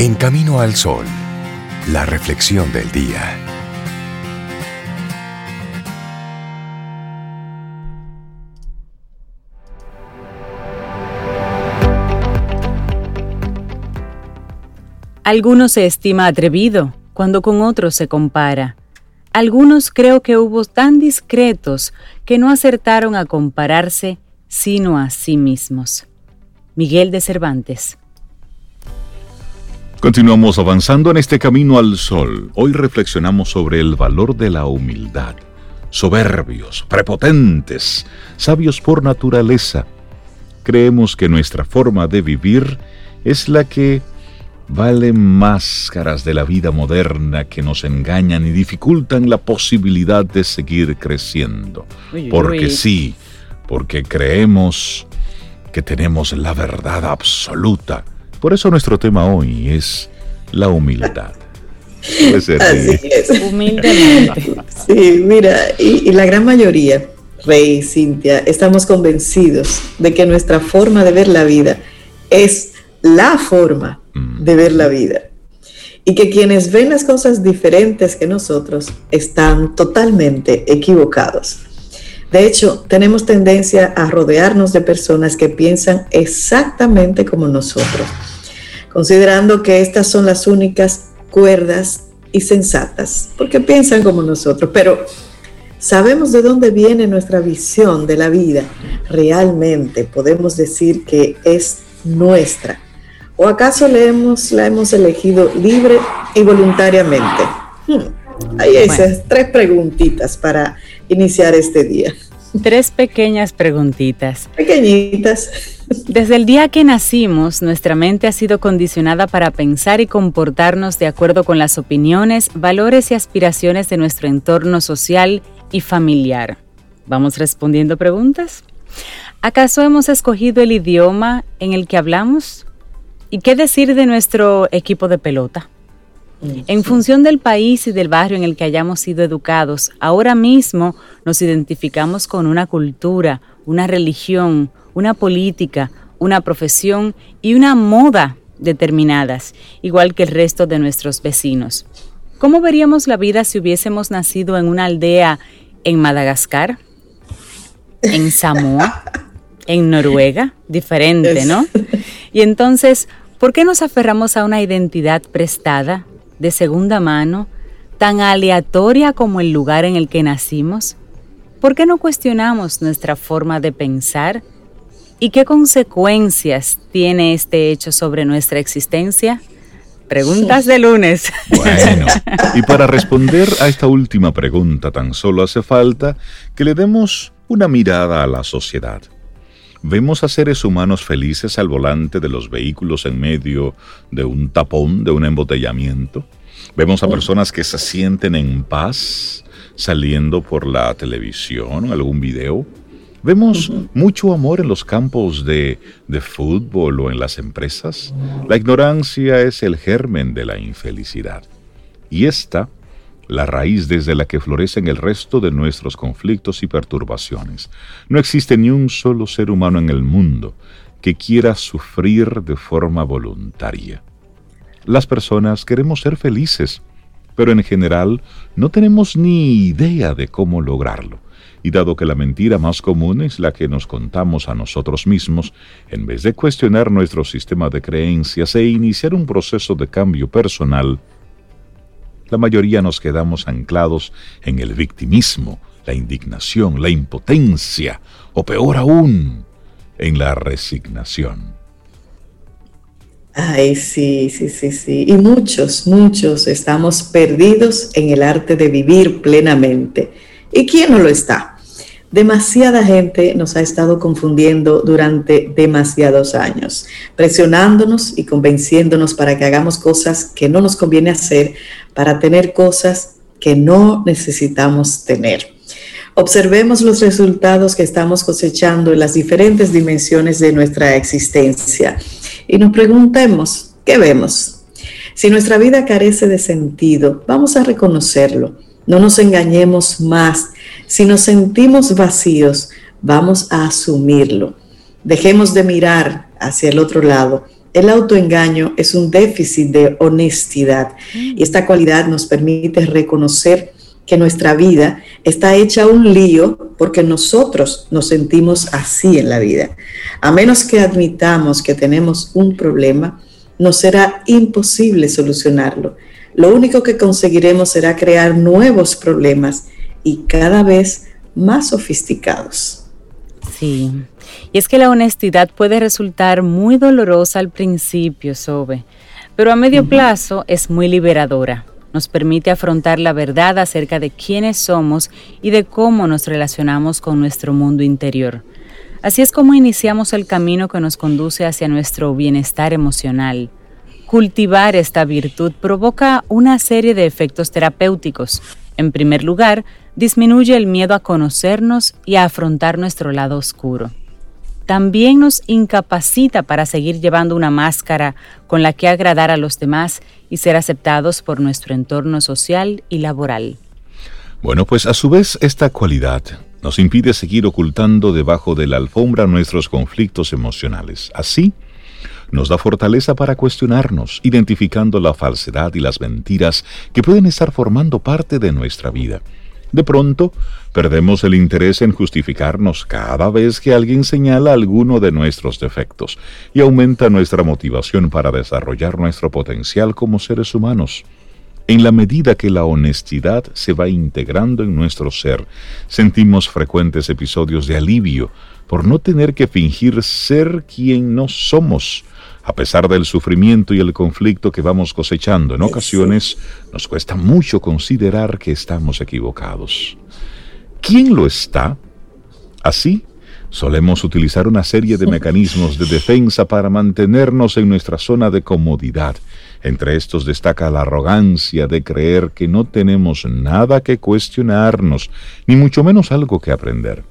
En Camino al Sol, la reflexión del día. Algunos se estima atrevido cuando con otros se compara. Algunos creo que hubo tan discretos que no acertaron a compararse sino a sí mismos. Miguel de Cervantes. Continuamos avanzando en este camino al sol. Hoy reflexionamos sobre el valor de la humildad. Soberbios, prepotentes, sabios por naturaleza. Creemos que nuestra forma de vivir es la que vale máscaras de la vida moderna que nos engañan y dificultan la posibilidad de seguir creciendo. Porque sí, porque creemos que tenemos la verdad absoluta por eso nuestro tema hoy es la humildad. Así es. Humildemente. Sí, mira, y, la gran mayoría, Rey, Cintia, estamos convencidos de que nuestra forma de ver la vida es la forma mm. de ver la vida. Y que quienes ven las cosas diferentes que nosotros están totalmente equivocados. De hecho, tenemos tendencia a rodearnos de personas que piensan exactamente como nosotros considerando que estas son las únicas cuerdas y sensatas, porque piensan como nosotros, pero sabemos de dónde viene nuestra visión de la vida. Realmente podemos decir que es nuestra. ¿O acaso la hemos, la hemos elegido libre y voluntariamente? Hmm, hay esas tres preguntitas para iniciar este día. Tres pequeñas preguntitas. Pequeñitas. Desde el día que nacimos, nuestra mente ha sido condicionada para pensar y comportarnos de acuerdo con las opiniones, valores y aspiraciones de nuestro entorno social y familiar. ¿Vamos respondiendo preguntas? ¿Acaso hemos escogido el idioma en el que hablamos? ¿Y qué decir de nuestro equipo de pelota? En función del país y del barrio en el que hayamos sido educados, ahora mismo nos identificamos con una cultura, una religión, una política, una profesión y una moda determinadas, igual que el resto de nuestros vecinos. ¿Cómo veríamos la vida si hubiésemos nacido en una aldea en Madagascar, en Samoa, en Noruega? Diferente, ¿no? Y entonces, ¿por qué nos aferramos a una identidad prestada, de segunda mano, tan aleatoria como el lugar en el que nacimos? ¿Por qué no cuestionamos nuestra forma de pensar? ¿Y qué consecuencias tiene este hecho sobre nuestra existencia? Preguntas de lunes. Bueno, y para responder a esta última pregunta tan solo hace falta que le demos una mirada a la sociedad. Vemos a seres humanos felices al volante de los vehículos en medio de un tapón, de un embotellamiento. Vemos a personas que se sienten en paz saliendo por la televisión o algún video. Vemos mucho amor en los campos de, de, fútbol o en las empresas. La ignorancia es el germen de la infelicidad. Y esta, la raíz desde la que florecen el resto de nuestros conflictos y perturbaciones. No existe ni un solo ser humano en el mundo que quiera sufrir de forma voluntaria. Las personas queremos ser felices, pero en general no tenemos ni idea de cómo lograrlo. Y dado que la mentira más común es la que nos contamos a nosotros mismos, en vez de cuestionar nuestro sistema de creencias e iniciar un proceso de cambio personal, la mayoría nos quedamos anclados en el victimismo, la indignación, la impotencia, o peor aún, en la resignación. Ay, sí, sí, sí, sí. Y muchos, muchos estamos perdidos en el arte de vivir plenamente ¿Y quién no lo está? Demasiada gente nos ha estado confundiendo durante demasiados años, presionándonos y convenciéndonos para que hagamos cosas que no nos conviene hacer, para tener cosas que no necesitamos tener. Observemos los resultados que estamos cosechando en las diferentes dimensiones de nuestra existencia y nos preguntemos, ¿qué vemos? Si nuestra vida carece de sentido, vamos a reconocerlo. No nos engañemos más si nos sentimos vacíos, vamos a asumirlo. Dejemos de mirar hacia el otro lado. El autoengaño es un déficit de honestidad y esta cualidad nos permite reconocer que nuestra vida está hecha un lío porque nosotros nos sentimos así en la vida. A menos que admitamos que tenemos un problema, nos será imposible solucionarlo. Lo único que conseguiremos será crear nuevos problemas y cada vez más sofisticados. Sí, y es que la honestidad puede resultar muy dolorosa al principio, Sobe, pero a medio plazo es muy liberadora. Nos permite afrontar la verdad acerca de quiénes somos y de cómo nos relacionamos con nuestro mundo interior. Así es como iniciamos el camino que nos conduce hacia nuestro bienestar emocional. Cultivar esta virtud provoca una serie de efectos terapéuticos. En primer lugar, disminuye el miedo a conocernos y a afrontar nuestro lado oscuro. También nos incapacita para seguir llevando una máscara con la que agradar a los demás y ser aceptados por nuestro entorno social y laboral. Bueno, pues a su vez esta cualidad nos impide seguir ocultando debajo de la alfombra nuestros conflictos emocionales. Así, nos da fortaleza para cuestionarnos, identificando la falsedad y las mentiras que pueden estar formando parte de nuestra vida. De pronto, perdemos el interés en justificarnos cada vez que alguien señala alguno de nuestros defectos y aumenta nuestra motivación para desarrollar nuestro potencial como seres humanos. En la medida que la honestidad se va integrando en nuestro ser, sentimos frecuentes episodios de alivio por no tener que fingir ser quien no somos a pesar del sufrimiento y el conflicto que vamos cosechando, en ocasiones nos cuesta mucho considerar que estamos equivocados. ¿Quién lo está? Así, solemos utilizar una serie de mecanismos de defensa para mantenernos en nuestra zona de comodidad. Entre estos destaca la arrogancia de creer que no tenemos nada que cuestionarnos, ni mucho menos algo que aprender.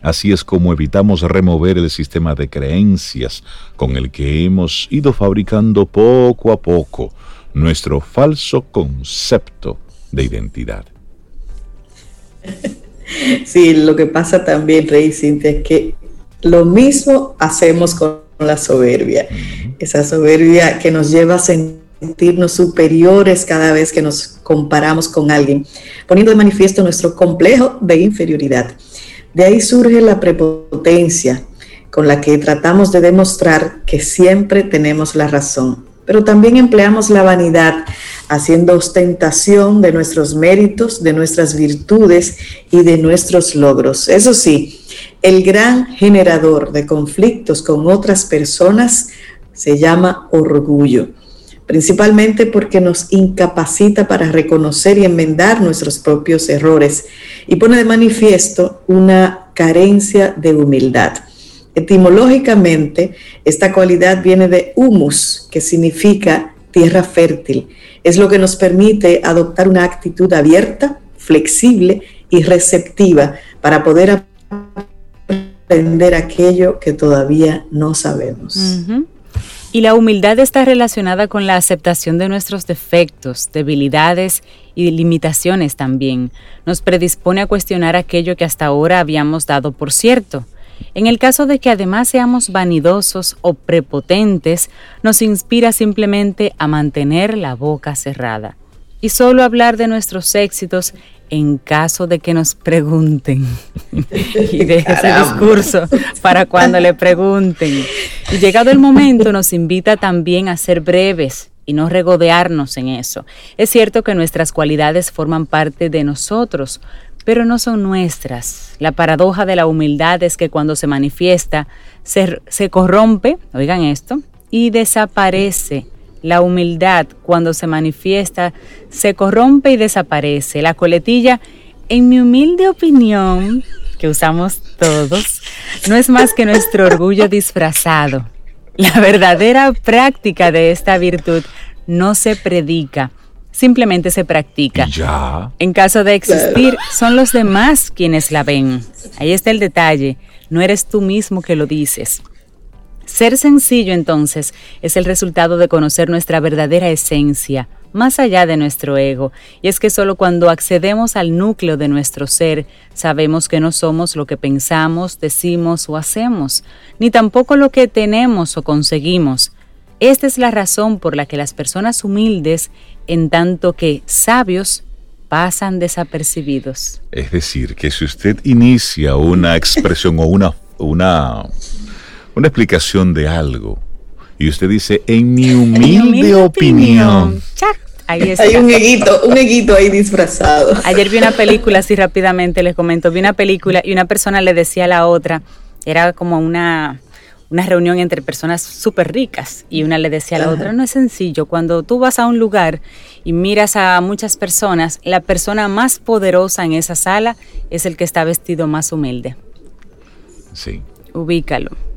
Así es como evitamos remover el sistema de creencias con el que hemos ido fabricando poco a poco nuestro falso concepto de identidad. Sí, lo que pasa también, Rey Cintia, es que lo mismo hacemos con la soberbia. Esa soberbia que nos lleva a sentirnos superiores cada vez que nos comparamos con alguien, poniendo de manifiesto nuestro complejo de inferioridad. De ahí surge la prepotencia con la que tratamos de demostrar que siempre tenemos la razón, pero también empleamos la vanidad haciendo ostentación de nuestros méritos, de nuestras virtudes y de nuestros logros. Eso sí, el gran generador de conflictos con otras personas se llama orgullo principalmente porque nos incapacita para reconocer y enmendar nuestros propios errores y pone de manifiesto una carencia de humildad. Etimológicamente, esta cualidad viene de humus, que significa tierra fértil. Es lo que nos permite adoptar una actitud abierta, flexible y receptiva para poder aprender aquello que todavía no sabemos. Y la humildad está relacionada con la aceptación de nuestros defectos, debilidades y limitaciones también. Nos predispone a cuestionar aquello que hasta ahora habíamos dado por cierto. En el caso de que además seamos vanidosos o prepotentes, nos inspira simplemente a mantener la boca cerrada y solo hablar de nuestros éxitos en caso de que nos pregunten. y deje ese discurso para cuando le pregunten. Y llegado el momento nos invita también a ser breves y no regodearnos en eso. Es cierto que nuestras cualidades forman parte de nosotros, pero no son nuestras. La paradoja de la humildad es que cuando se manifiesta, se, se corrompe, oigan esto, y desaparece la humildad, cuando se manifiesta, se corrompe y desaparece. La coletilla, en mi humilde opinión, que usamos todos no es más que nuestro orgullo disfrazado. La verdadera práctica de esta virtud no se predica, simplemente se practica. Ya. En caso de existir, son los demás quienes la ven. Ahí está el detalle, no eres tú mismo que lo dices. Ser sencillo entonces es el resultado de conocer nuestra verdadera esencia, más allá de nuestro ego, y es que solo cuando accedemos al núcleo de nuestro ser, sabemos que no somos lo que pensamos, decimos o hacemos, ni tampoco lo que tenemos o conseguimos. Esta es la razón por la que las personas humildes, en tanto que sabios, pasan desapercibidos. Es decir, que si usted inicia una expresión o una, una, una explicación de algo, y usted dice, en mi humilde, opinión. Ahí Hay un eguito, un eguito ahí disfrazado. Ayer vi una película, así rápidamente les comento, vi una película y una persona le decía a la otra, era como una, una reunión entre personas súper ricas y una le decía a la otra, no es sencillo, cuando tú vas a un lugar y miras a muchas personas, la persona más poderosa en esa sala es el que está vestido más humilde. Sí. Ubícalo.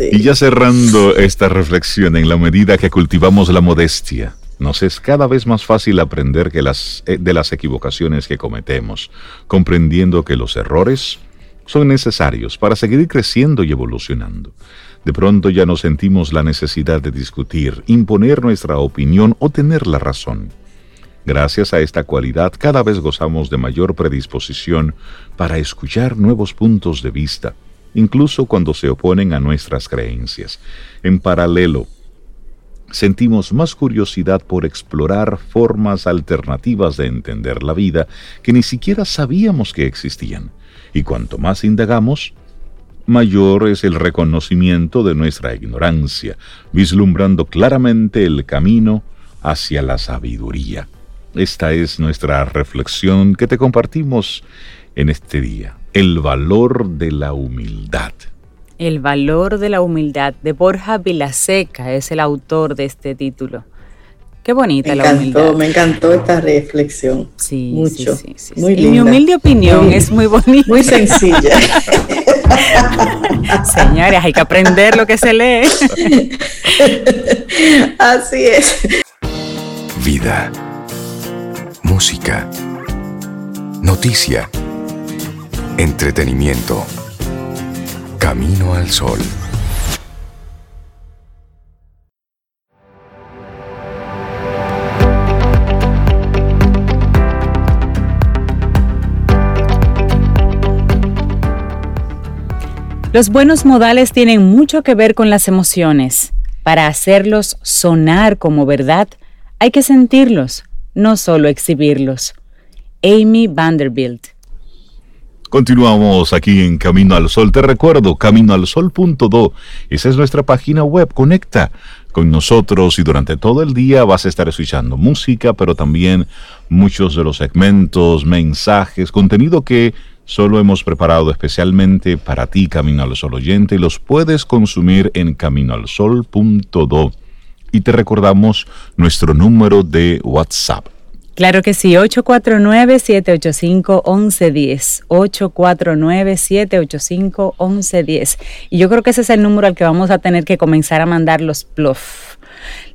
Y ya cerrando esta reflexión, en la medida que cultivamos la modestia, nos es cada vez más fácil aprender que las, eh, de las equivocaciones que cometemos, comprendiendo que los errores son necesarios para seguir creciendo y evolucionando. De pronto ya no sentimos la necesidad de discutir, imponer nuestra opinión o tener la razón. Gracias a esta cualidad cada vez gozamos de mayor predisposición para escuchar nuevos puntos de vista, incluso cuando se oponen a nuestras creencias. En paralelo, sentimos más curiosidad por explorar formas alternativas de entender la vida que ni siquiera sabíamos que existían. Y cuanto más indagamos, mayor es el reconocimiento de nuestra ignorancia, vislumbrando claramente el camino hacia la sabiduría. Esta es nuestra reflexión que te compartimos en este día el valor de la humildad. El valor de la humildad de Borja Vilaseca es el autor de este título. Qué bonita la humildad. Me encantó esta reflexión. Sí, mucho. Sí, sí, muy y mi humilde opinión es muy bonita. Muy sencilla. Señores, hay que aprender lo que se lee. Así es. Vida. Música. Noticia Entretenimiento. Camino al sol. Los buenos modales tienen mucho que ver con las emociones. Para hacerlos sonar como verdad, hay que sentirlos, no solo exhibirlos. Amy Vanderbilt Continuamos aquí en Camino al Sol. Te recuerdo, caminoalsol.do. Esa es nuestra página web. Conecta con nosotros y durante todo el día vas a estar escuchando música, pero también muchos de los segmentos, mensajes, contenido que solo hemos preparado especialmente para ti, Camino al Sol oyente, los puedes consumir en caminoalsol.do. Y te recordamos nuestro número de WhatsApp Claro que sí, 849-785-1110. 849-785-1110. Y yo creo que ese es el número al que vamos a tener que comenzar a mandar los bluff.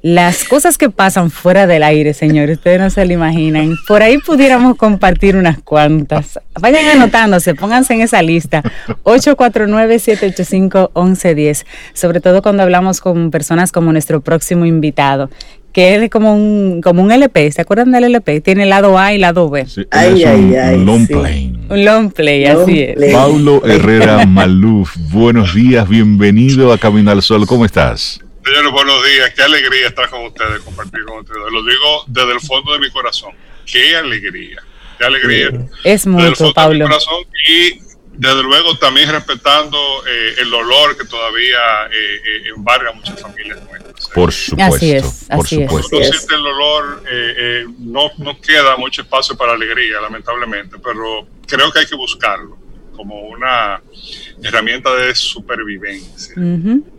Las cosas que pasan fuera del aire, señores, ustedes no se lo imaginan. Por ahí pudiéramos compartir unas cuantas. Vayan anotándose, pónganse en esa lista. 849-785-1110. Sobre todo cuando hablamos con personas como nuestro próximo invitado, que es como un, como un LP. ¿Se acuerdan del LP? Tiene lado A y lado B. Sí, ay, ay, ay, un long play. Un long play, así es. Paulo Herrera Maluf, buenos días, bienvenido a Camino al Sol. ¿Cómo estás? Señores, buenos días. Qué alegría estar con ustedes, compartir con ustedes. Lo digo desde el fondo de mi corazón. Qué alegría. Qué alegría. Es mucho, Pablo. y desde luego también respetando eh, el dolor que todavía eh, eh, embarga a muchas familias nuestras. Por supuesto. Así es, por supuesto. Cuando siente el dolor, no, no queda mucho espacio para alegría, lamentablemente, pero creo que hay que buscarlo como una herramienta de supervivencia.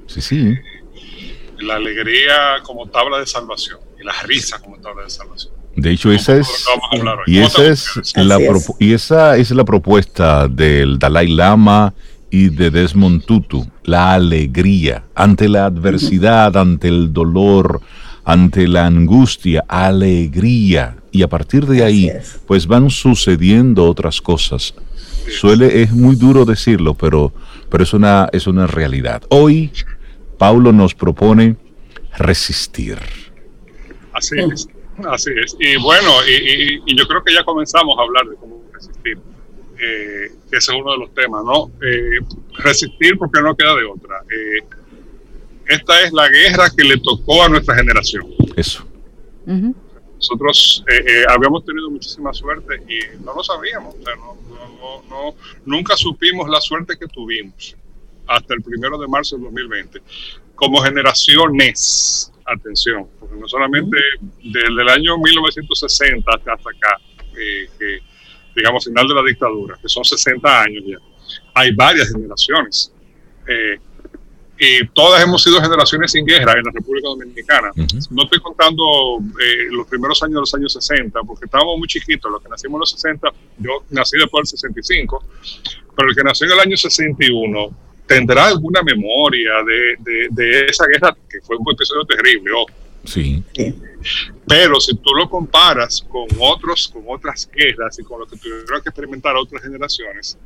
Sí, sí. La alegría como tabla de salvación y la risa como tabla de salvación. De hecho, esa es, y esa es, la y esa es la propuesta del Dalai Lama y de Desmond Tutu, la alegría ante la adversidad, ante el dolor, ante la angustia, alegría. Y a partir de ahí, pues van sucediendo otras cosas. Suele, es muy duro decirlo, pero, pero es, una, es una realidad. Hoy, Paulo nos propone resistir. Así es. Así es. Y bueno, y, yo creo que ya comenzamos a hablar de cómo resistir, eh, que ese es uno de los temas, ¿no? Eh, resistir porque no queda de otra. Eh, esta es la guerra que le tocó a nuestra generación. Eso. Nosotros habíamos tenido muchísima suerte y no lo sabíamos. O sea, no, no, no, nunca supimos la suerte que tuvimos hasta el primero de marzo del 2020 como generaciones atención, porque no solamente desde el año 1960 hasta acá, eh, que, digamos, final de la dictadura, que son 60 años ya, hay varias generaciones. Eh, y todas hemos sido generaciones sin guerra en la República Dominicana. No estoy contando eh, los primeros años de los años 60, porque estábamos muy chiquitos, los que nacimos en los 60, yo nací después del 65, pero el que nació en el año 61 tendrá alguna memoria de, de, esa guerra, que fue un episodio terrible, Sí. Pero si tú lo comparas con otros, con otras guerras y con lo que tuvieron que experimentar otras generaciones,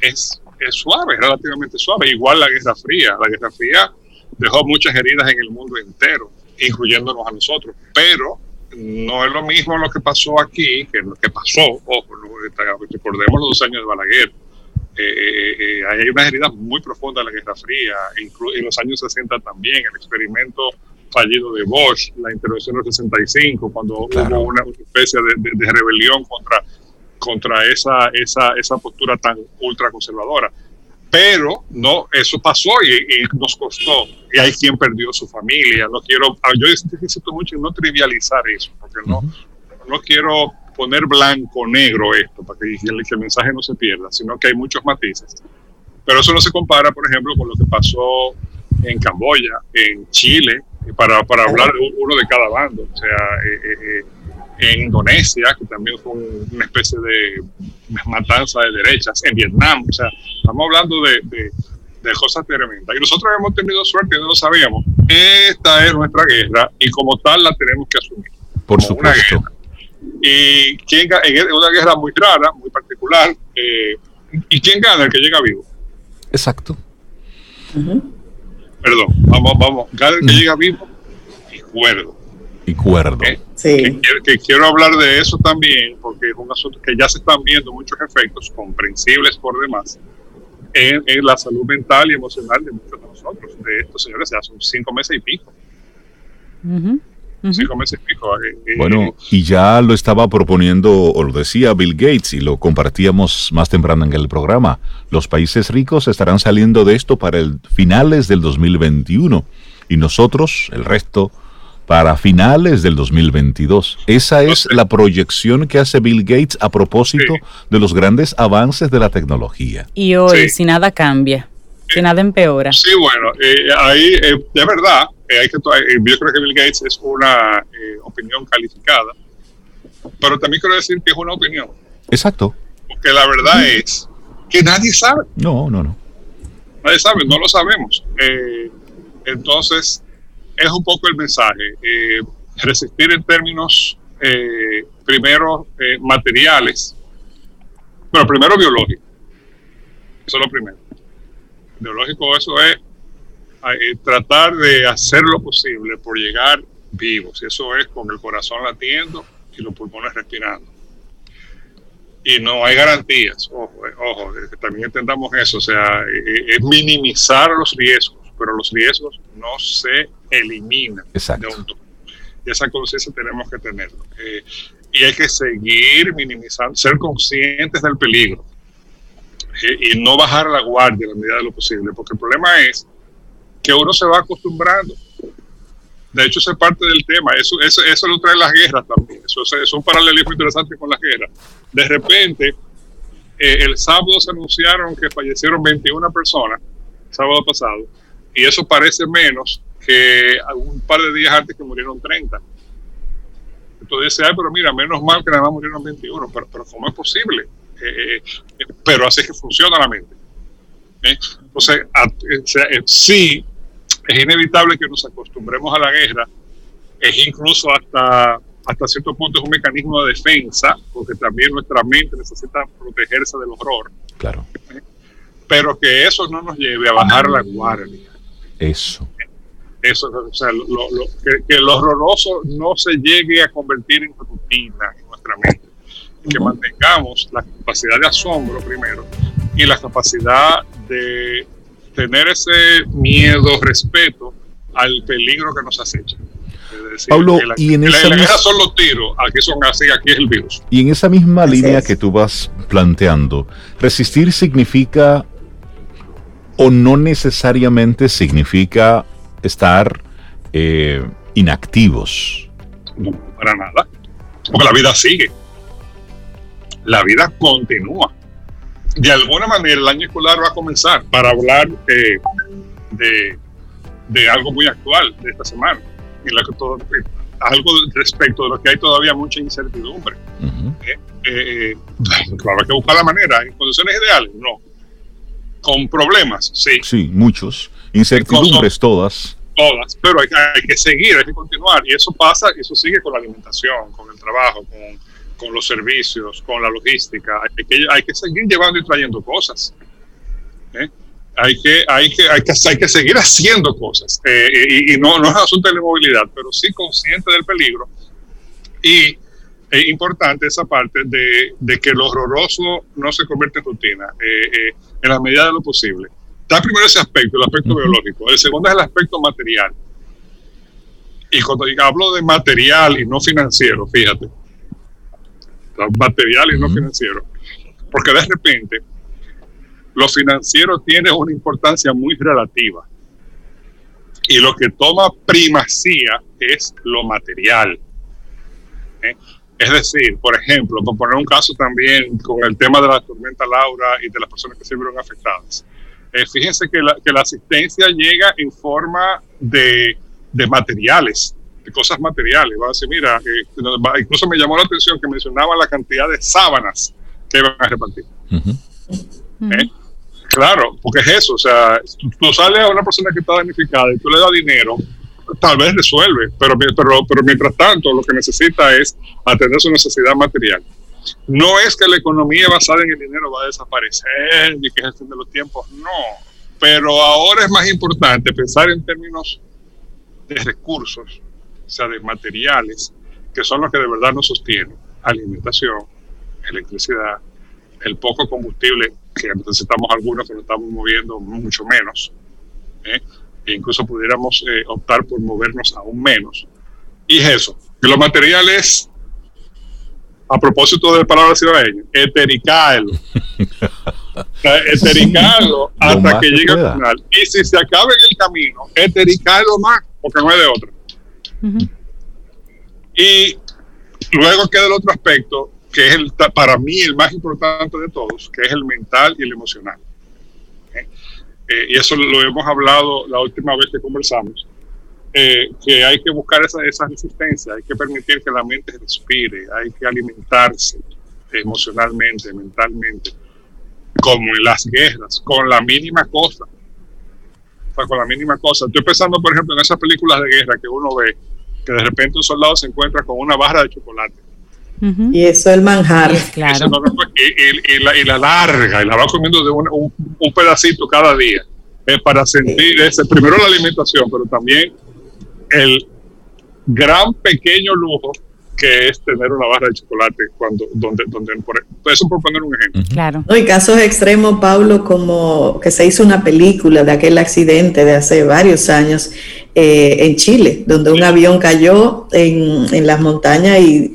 es, es suave, relativamente suave. Igual la Guerra Fría. La Guerra Fría dejó muchas heridas en el mundo entero, incluyéndonos a nosotros. Pero no es lo mismo lo que pasó aquí que lo que pasó. Ojo, recordemos los dos años de Balaguer eh, eh, eh, hay una herida muy profunda en la Guerra Fría, en los años 60 también, el experimento fallido de Bosch, la intervención del 65, cuando hubo una, especie de, rebelión contra, contra esa, esa, esa postura tan ultraconservadora. Pero no, eso pasó y, nos costó. Y hay quien perdió su familia. No quiero, ah, yo insisto mucho en no trivializar eso, porque no, no quiero poner blanco negro esto para que, el, mensaje no se pierda, sino que hay muchos matices. Pero eso no se compara, por ejemplo, con lo que pasó en Camboya, en Chile, para, para hablar de uno de cada bando. O sea, eh, eh, eh, en Indonesia, que también fue una especie de matanza de derechas, en Vietnam. O sea, estamos hablando de, de, de cosas tremendas. Y nosotros hemos tenido suerte no lo sabíamos. Esta es nuestra guerra y como tal la tenemos que asumir. Por supuesto. Y quién, en una guerra muy rara, muy particular. Eh, ¿Y quién gana? El que llega vivo. Exacto. Perdón, vamos, vamos. Gana el que llega vivo y cuerdo. Y cuerdo. Sí. Que, quiero hablar de eso también, porque es un asunto que ya se están viendo muchos efectos comprensibles por demás en, la salud mental y emocional de muchos de nosotros, de estos señores, ya son cinco meses y pico. Bueno, y ya lo estaba proponiendo, o lo decía Bill Gates, y lo compartíamos más temprano en el programa. Los países ricos estarán saliendo de esto para el finales del 2021 y nosotros, el resto, para finales del 2022. Esa es la proyección que hace Bill Gates a propósito de los grandes avances de la tecnología. Y hoy, si nada cambia, si nada empeora. Sí, bueno, eh, ahí eh, de verdad eh, hay que, eh, yo creo que Bill Gates es una eh, opinión calificada, pero también quiero decir que es una opinión. Exacto. Porque la verdad es que nadie sabe. No, no, no. Nadie sabe, no lo sabemos. entonces, es un poco el mensaje. resistir en términos, primero, materiales, bueno, primero biológico. Eso es lo primero. Biológico, eso es eh, tratar de hacer lo posible por llegar vivos. Y eso es con el corazón latiendo y los pulmones respirando. Y no hay garantías, ojo, eh, ojo, que también entendamos eso, o sea, eh, es minimizar los riesgos, pero los riesgos no se eliminan Exacto. Y esa conciencia tenemos que tenerlo. y hay que seguir minimizando, ser conscientes del peligro y no bajar la guardia a la medida de lo posible, porque el problema es que uno se va acostumbrando. De hecho, eso es parte del tema. Eso, eso, eso lo trae las guerras también. Eso, es un paralelismo interesante con las guerras. De repente, eh, el sábado se anunciaron que fallecieron 21 personas, sábado pasado, y eso parece menos que un par de días antes que murieron 30. Tú dices, ay, pero mira, menos mal que nada más murieron 21, pero, pero ¿cómo es posible? Eh, eh, pero así es que funciona la mente. Entonces, sí, es inevitable que nos acostumbremos a la guerra, es incluso hasta, hasta cierto punto es un mecanismo de defensa, porque también nuestra mente necesita protegerse del horror. Claro. Pero que eso no nos lleve a bajar la guardia. Eso. Eso, o sea, que, que, lo horroroso no se llegue a convertir en rutina en nuestra mente. Que mantengamos la capacidad de asombro primero y la capacidad de tener ese miedo, respeto al peligro que nos acecha. Pablo, y en esa la son los tiros, aquí son así, aquí es el virus. Y en esa misma línea que tú vas planteando, resistir significa o no necesariamente significa estar eh, inactivos. No, para nada. Porque la vida sigue. La vida continúa. De alguna manera el año escolar va a comenzar para hablar eh, de, de, algo muy actual de esta semana. Y la que todo, algo respecto de lo que hay todavía mucha incertidumbre. Eh, claro, hay que buscar la manera. ¿En condiciones ideales? No. Con problemas, sí. Sí, muchos. Incertidumbres todas todas, pero hay, hay, que seguir, hay que continuar. Y eso pasa, eso sigue con la alimentación, con el trabajo, con, con los servicios, con la logística. Hay que, hay que seguir llevando y trayendo cosas. ¿eh? Hay, que, hay, que, hay, que, hay que seguir haciendo cosas. Eh, y, no, no es asunto de la movilidad, pero sí consciente del peligro. Y es importante esa parte de, de que lo horroroso no se convierte en rutina, eh, en la medida de lo posible. Está primero ese aspecto, el aspecto biológico. El segundo es el aspecto material. Y cuando hablo de material y no financiero, fíjate, material y no financiero, porque de repente lo financiero tiene una importancia muy relativa y lo que toma primacía es lo material. ¿eh? Es decir, por ejemplo, por poner un caso también con el tema de la tormenta Laura y de las personas que se vieron afectadas. Eh, fíjense que la, que la, asistencia llega en forma de, de materiales, de cosas materiales. Va a decir, mira, eh, incluso me llamó la atención que mencionaba la cantidad de sábanas que iban a repartir. ¿Eh? Claro, porque es eso, o sea, tú, sales a una persona que está damnificada y tú le das dinero, tal vez resuelve, pero, pero, pero mientras tanto lo que necesita es atender su necesidad material. No es que la economía basada en el dinero va a desaparecer ni que gestión de los tiempos, no. Pero ahora es más importante pensar en términos de recursos, o sea, de materiales, que son los que de verdad nos sostienen. Alimentación, electricidad, el poco combustible, que necesitamos algunos que lo estamos moviendo mucho menos. ¿eh? E incluso pudiéramos eh, optar por movernos aún menos. Y eso, que los materiales a propósito de palabra ciudadeña, etericarlo. etericarlo hasta que, llegue al final. Y si se acaba en el camino, etericarlo más, porque no hay de otra. Y luego queda el otro aspecto, que es el, para mí el más importante de todos, que es el mental y el emocional. ¿Eh? Eh, y eso lo hemos hablado la última vez que conversamos eh, que hay que buscar esa, esa resistencia, hay que permitir que la mente respire, hay que alimentarse emocionalmente, mentalmente, como en las guerras, con la mínima cosa. Sea, con la mínima cosa. Estoy pensando, por ejemplo, en esas películas de guerra que uno ve, que de repente un soldado se encuentra con una barra de chocolate. Y eso es el manjar. claro. y, la, y, la, larga, y la va comiendo de un, un, pedacito cada día, eh, para sentir ese, primero la alimentación, pero también el gran pequeño lujo que es tener una barra de chocolate cuando donde donde por eso por poner un ejemplo. Claro. No, y casos extremos Pablo como que se hizo una película de aquel accidente de hace varios años eh, en Chile donde un avión cayó en, en, las montañas y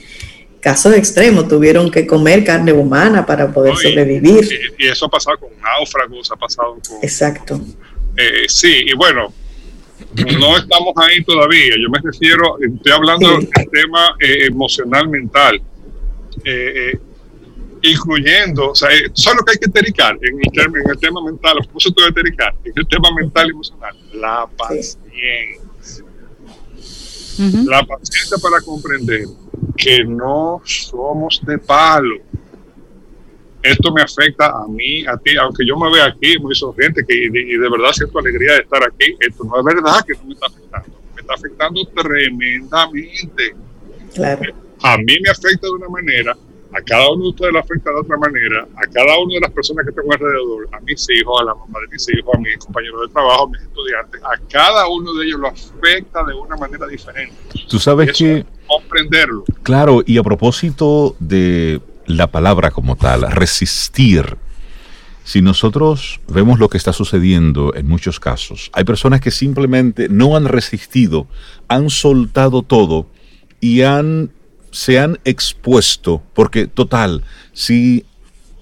casos extremos tuvieron que comer carne humana para poder sobrevivir. y, eso ha pasado con náufragos ha pasado con exacto. Eh, sí y bueno no estamos ahí todavía. Yo me refiero, estoy hablando del tema eh, emocional, mental, eh, eh, incluyendo, o sea, eso lo que hay que tericar en el, en el tema mental, de tericar, en el tema mental y emocional, la paciencia. La paciencia para comprender que no somos de palo. Esto me afecta a mí, a ti, aunque yo me vea aquí muy sonriente que, y, de, verdad siento alegría de estar aquí, esto no es verdad que no me está afectando, me está afectando tremendamente. A mí me afecta de una manera a cada uno de ustedes lo afecta de otra manera, a cada una de las personas que tengo alrededor, a mis hijos, a la mamá de mis hijos, a mis compañeros de trabajo, a mis estudiantes, a cada uno de ellos lo afecta de una manera diferente. Tú sabes que... Comprenderlo. Claro, y a propósito de la palabra como tal, resistir. Si nosotros vemos lo que está sucediendo en muchos casos, hay personas que simplemente no han resistido, han soltado todo y han se han expuesto, porque total, si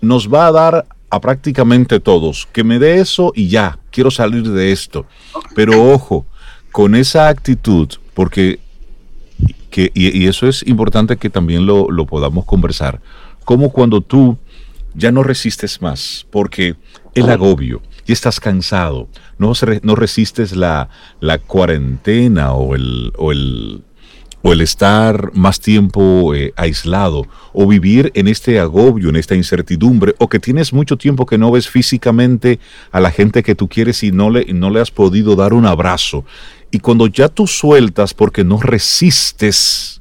nos va a dar a prácticamente todos, que me dé eso y ya, quiero salir de esto. Pero ojo, con esa actitud, porque, que, y, eso es importante que también lo, podamos conversar, como cuando tú ya no resistes más, porque el agobio, y estás cansado, no, no resistes la, la cuarentena o el, o el o el estar más tiempo eh, aislado, o vivir en este agobio, en esta incertidumbre, o que tienes mucho tiempo que no ves físicamente a la gente que tú quieres y no le, no le has podido dar un abrazo. Y cuando ya tú sueltas porque no resistes,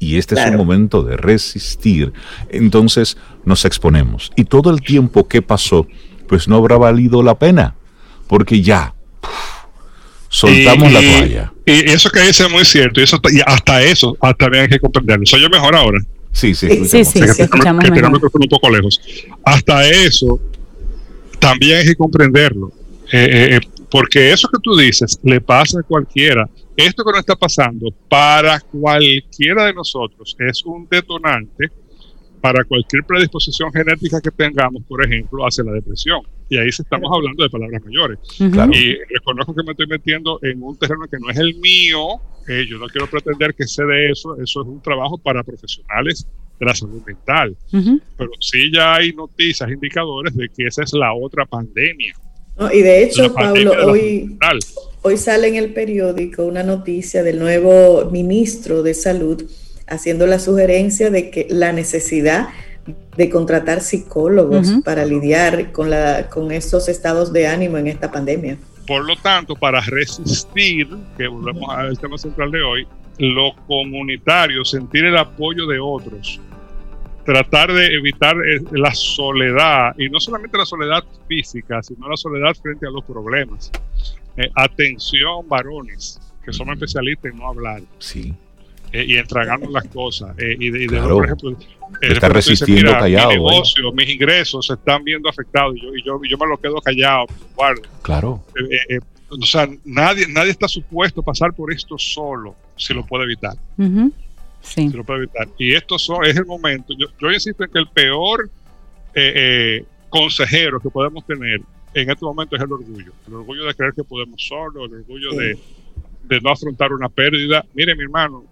y este es un momento de resistir, entonces nos exponemos. Y todo el tiempo que pasó, pues no habrá valido la pena, porque ya soltamos la toalla. Y eso que dice es muy cierto, y, eso, y hasta eso hasta bien hay que comprenderlo. ¿Soy yo mejor ahora? Sí, sí, sí, sí, sí, escuchamos que mejor. un poco lejos. Hasta eso también hay que comprenderlo. Eh, eh, eh, porque eso que tú dices le pasa a cualquiera. Esto que nos está pasando para cualquiera de nosotros es un detonante para cualquier predisposición genética que tengamos, por ejemplo, hacia la depresión. Y ahí estamos hablando de palabras mayores. Y reconozco que me estoy metiendo en un terreno que no es el mío. Eh, yo no quiero pretender que sé de eso. Eso es un trabajo para profesionales de la salud mental. Pero sí ya hay noticias, indicadores de que esa es la otra pandemia. Y de hecho, Pablo, hoy, hoy sale en el periódico una noticia del nuevo ministro de Salud haciendo la sugerencia de que la necesidad de contratar psicólogos para lidiar con, la, con estos estados de ánimo en esta pandemia. Por lo tanto, para resistir, que volvemos al tema central de hoy, lo comunitario, sentir el apoyo de otros, tratar de evitar eh, la soledad, y no solamente la soledad física, sino la soledad frente a los problemas. Eh, atención, varones, que somos especialistas en no hablar. Sí eh, y entregarnos las cosas. Eh, y, de, por ejemplo, está resistiendo callado. Mi negocio, mis ingresos se están viendo afectados y yo, y yo, yo me lo quedo callado, guardo. Claro. Eh, o sea, nadie, nadie está supuesto a pasar por esto solo si lo puede evitar. Sí. Si lo puede evitar. Y esto es el momento. Yo, yo insisto en que el peor consejero que podemos tener en este momento es el orgullo. El orgullo de creer que podemos solo, el orgullo de, de no afrontar una pérdida. Mire, mi hermano,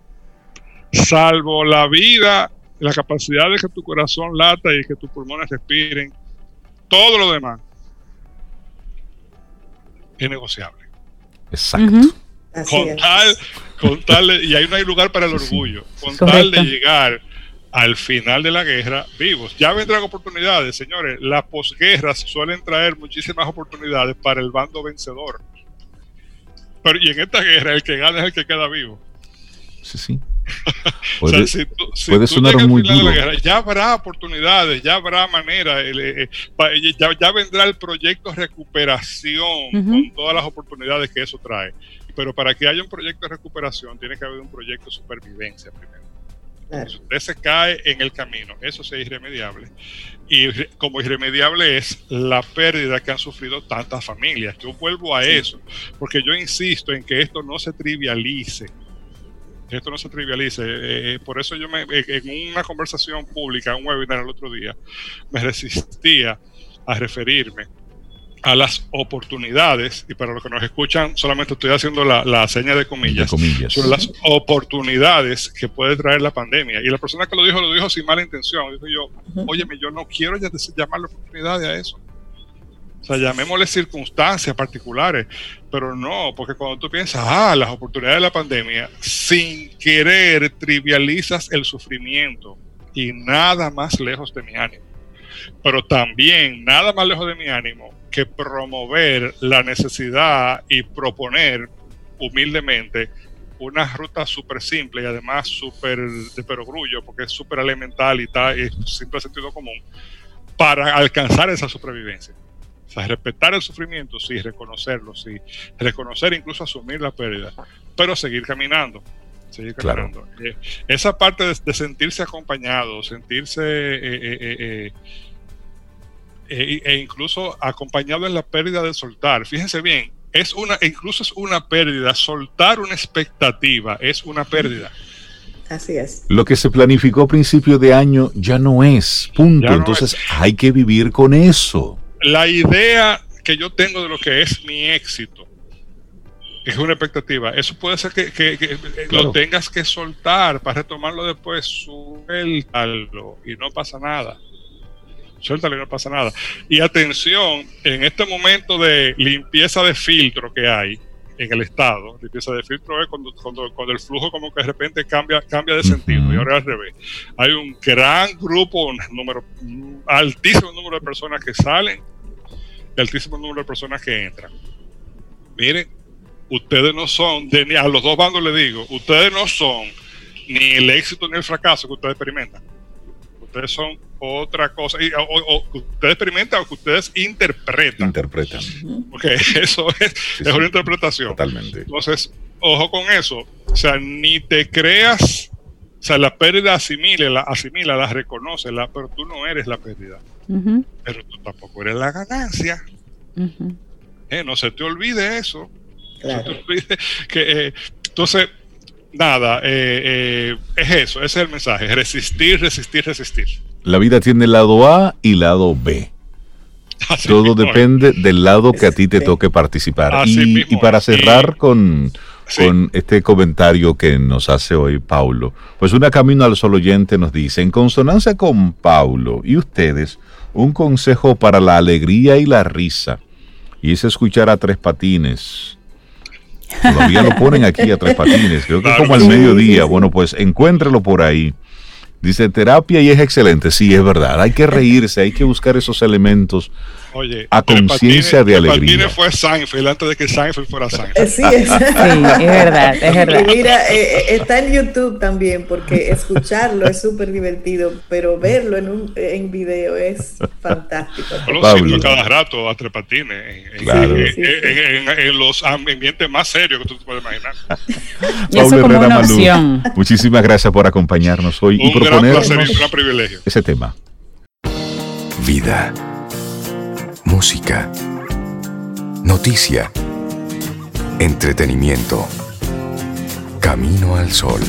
salvo la vida, la capacidad de que tu corazón lata y que tus pulmones respiren, todo lo demás es negociable. Exacto. Con tal, con tal, y ahí no hay lugar para el orgullo, con tal de llegar al final de la guerra vivos. Ya vendrán oportunidades, señores. Las posguerras suelen traer muchísimas oportunidades para el bando vencedor. Pero y en esta guerra el que gana es el que queda vivo. Sí, sí. Puede, sonar muy duro. ya habrá oportunidades, ya habrá manera, eh, eh, ya, vendrá el proyecto recuperación con todas las oportunidades que eso trae. Pero para que haya un proyecto de recuperación, tiene que haber un proyecto de supervivencia primero. Si usted se cae en el camino, eso es irremediable. Y como irremediable es la pérdida que han sufrido tantas familias. Yo vuelvo a eso, porque yo insisto en que esto no se trivialice esto no se trivialice. Eh, eh, por eso yo me, eh, en una conversación pública, un webinar el otro día, me resistía a referirme a las oportunidades, y para los que nos escuchan, solamente estoy haciendo la, seña de comillas, de las oportunidades que puede traer la pandemia. Y la persona que lo dijo, lo dijo sin mala intención. Dijo yo, óyeme, yo no quiero ya llamarle oportunidades a eso. O sea, llamémosle circunstancias particulares. Pero no, porque cuando tú piensas, ah, las oportunidades de la pandemia, sin querer trivializas el sufrimiento y nada más lejos de mi ánimo. Pero también nada más lejos de mi ánimo que promover la necesidad y proponer humildemente una ruta súper simple y además súper de perogrullo, porque es súper elemental y está y simple sentido común, para alcanzar esa supervivencia. O sea, respetar el sufrimiento, sí, reconocerlo, sí, reconocer incluso asumir la pérdida, pero seguir caminando. Seguir caminando. Eh, esa parte de, sentirse acompañado, sentirse eh, eh, e incluso acompañado en la pérdida de soltar. Fíjense bien, es una, incluso es una pérdida. Soltar una expectativa es una pérdida. Así es. Lo que se planificó a principio de año ya no es. Punto. Entonces hay que vivir con eso. La idea que yo tengo de lo que es mi éxito es una expectativa. Eso puede ser que, lo tengas que soltar para retomarlo después. Suéltalo y no pasa nada suéltale, no pasa nada. Y atención, en este momento de limpieza de filtro que hay en el Estado, limpieza de filtro es cuando, cuando, el flujo como que de repente cambia, cambia de sentido, y ahora al revés. Hay un gran grupo, un número, altísimo número de personas que salen y altísimo número de personas que entran. Miren, ustedes no son, de, a los dos bandos les digo, ustedes no son ni el éxito ni el fracaso que ustedes experimentan ustedes son otra cosa. o, que ustedes experimentan o que ustedes interpretan. Interpretan. Porque eso es, es una interpretación. Totalmente. Entonces, ojo con eso. O sea, ni te creas. O sea, la pérdida asimile, la asimila, la reconoce, la, pero tú no eres la pérdida. Pero tú tampoco eres la ganancia. Eh, no se te olvide eso. No se te olvide que, eh, entonces, nada, eh, eh, es eso, ese es el mensaje, resistir, resistir, resistir. La vida tiene lado A y lado B. Todo depende del lado que a ti te toque participar. Y, para cerrar con, con este comentario que nos hace hoy Paulo, pues una camino al sol oyente nos dice, en consonancia con Paulo y ustedes, un consejo para la alegría y la risa, y es escuchar a tres patines Todavía lo ponen aquí a tres patines, creo que como al mediodía. Bueno, pues encuéntrelo por ahí. Dice terapia y es excelente. Sí, es verdad. Hay que reírse, hay que buscar esos elementos Oye, a conciencia de alegría. fue Seinfeld antes de que Seinfeld fuera Seinfeld. Sí, es, verdad, es verdad. mira, eh, eh, está en YouTube también, porque escucharlo es súper divertido, pero verlo en un en video es fantástico. Yo lo cada rato a Trepatines, en, en, los ambientes más serios que tú te puedes imaginar. Pablo Herrera Malú, muchísimas gracias por acompañarnos hoy y proponer ese tema. Vida música, noticia, entretenimiento. Camino al sol.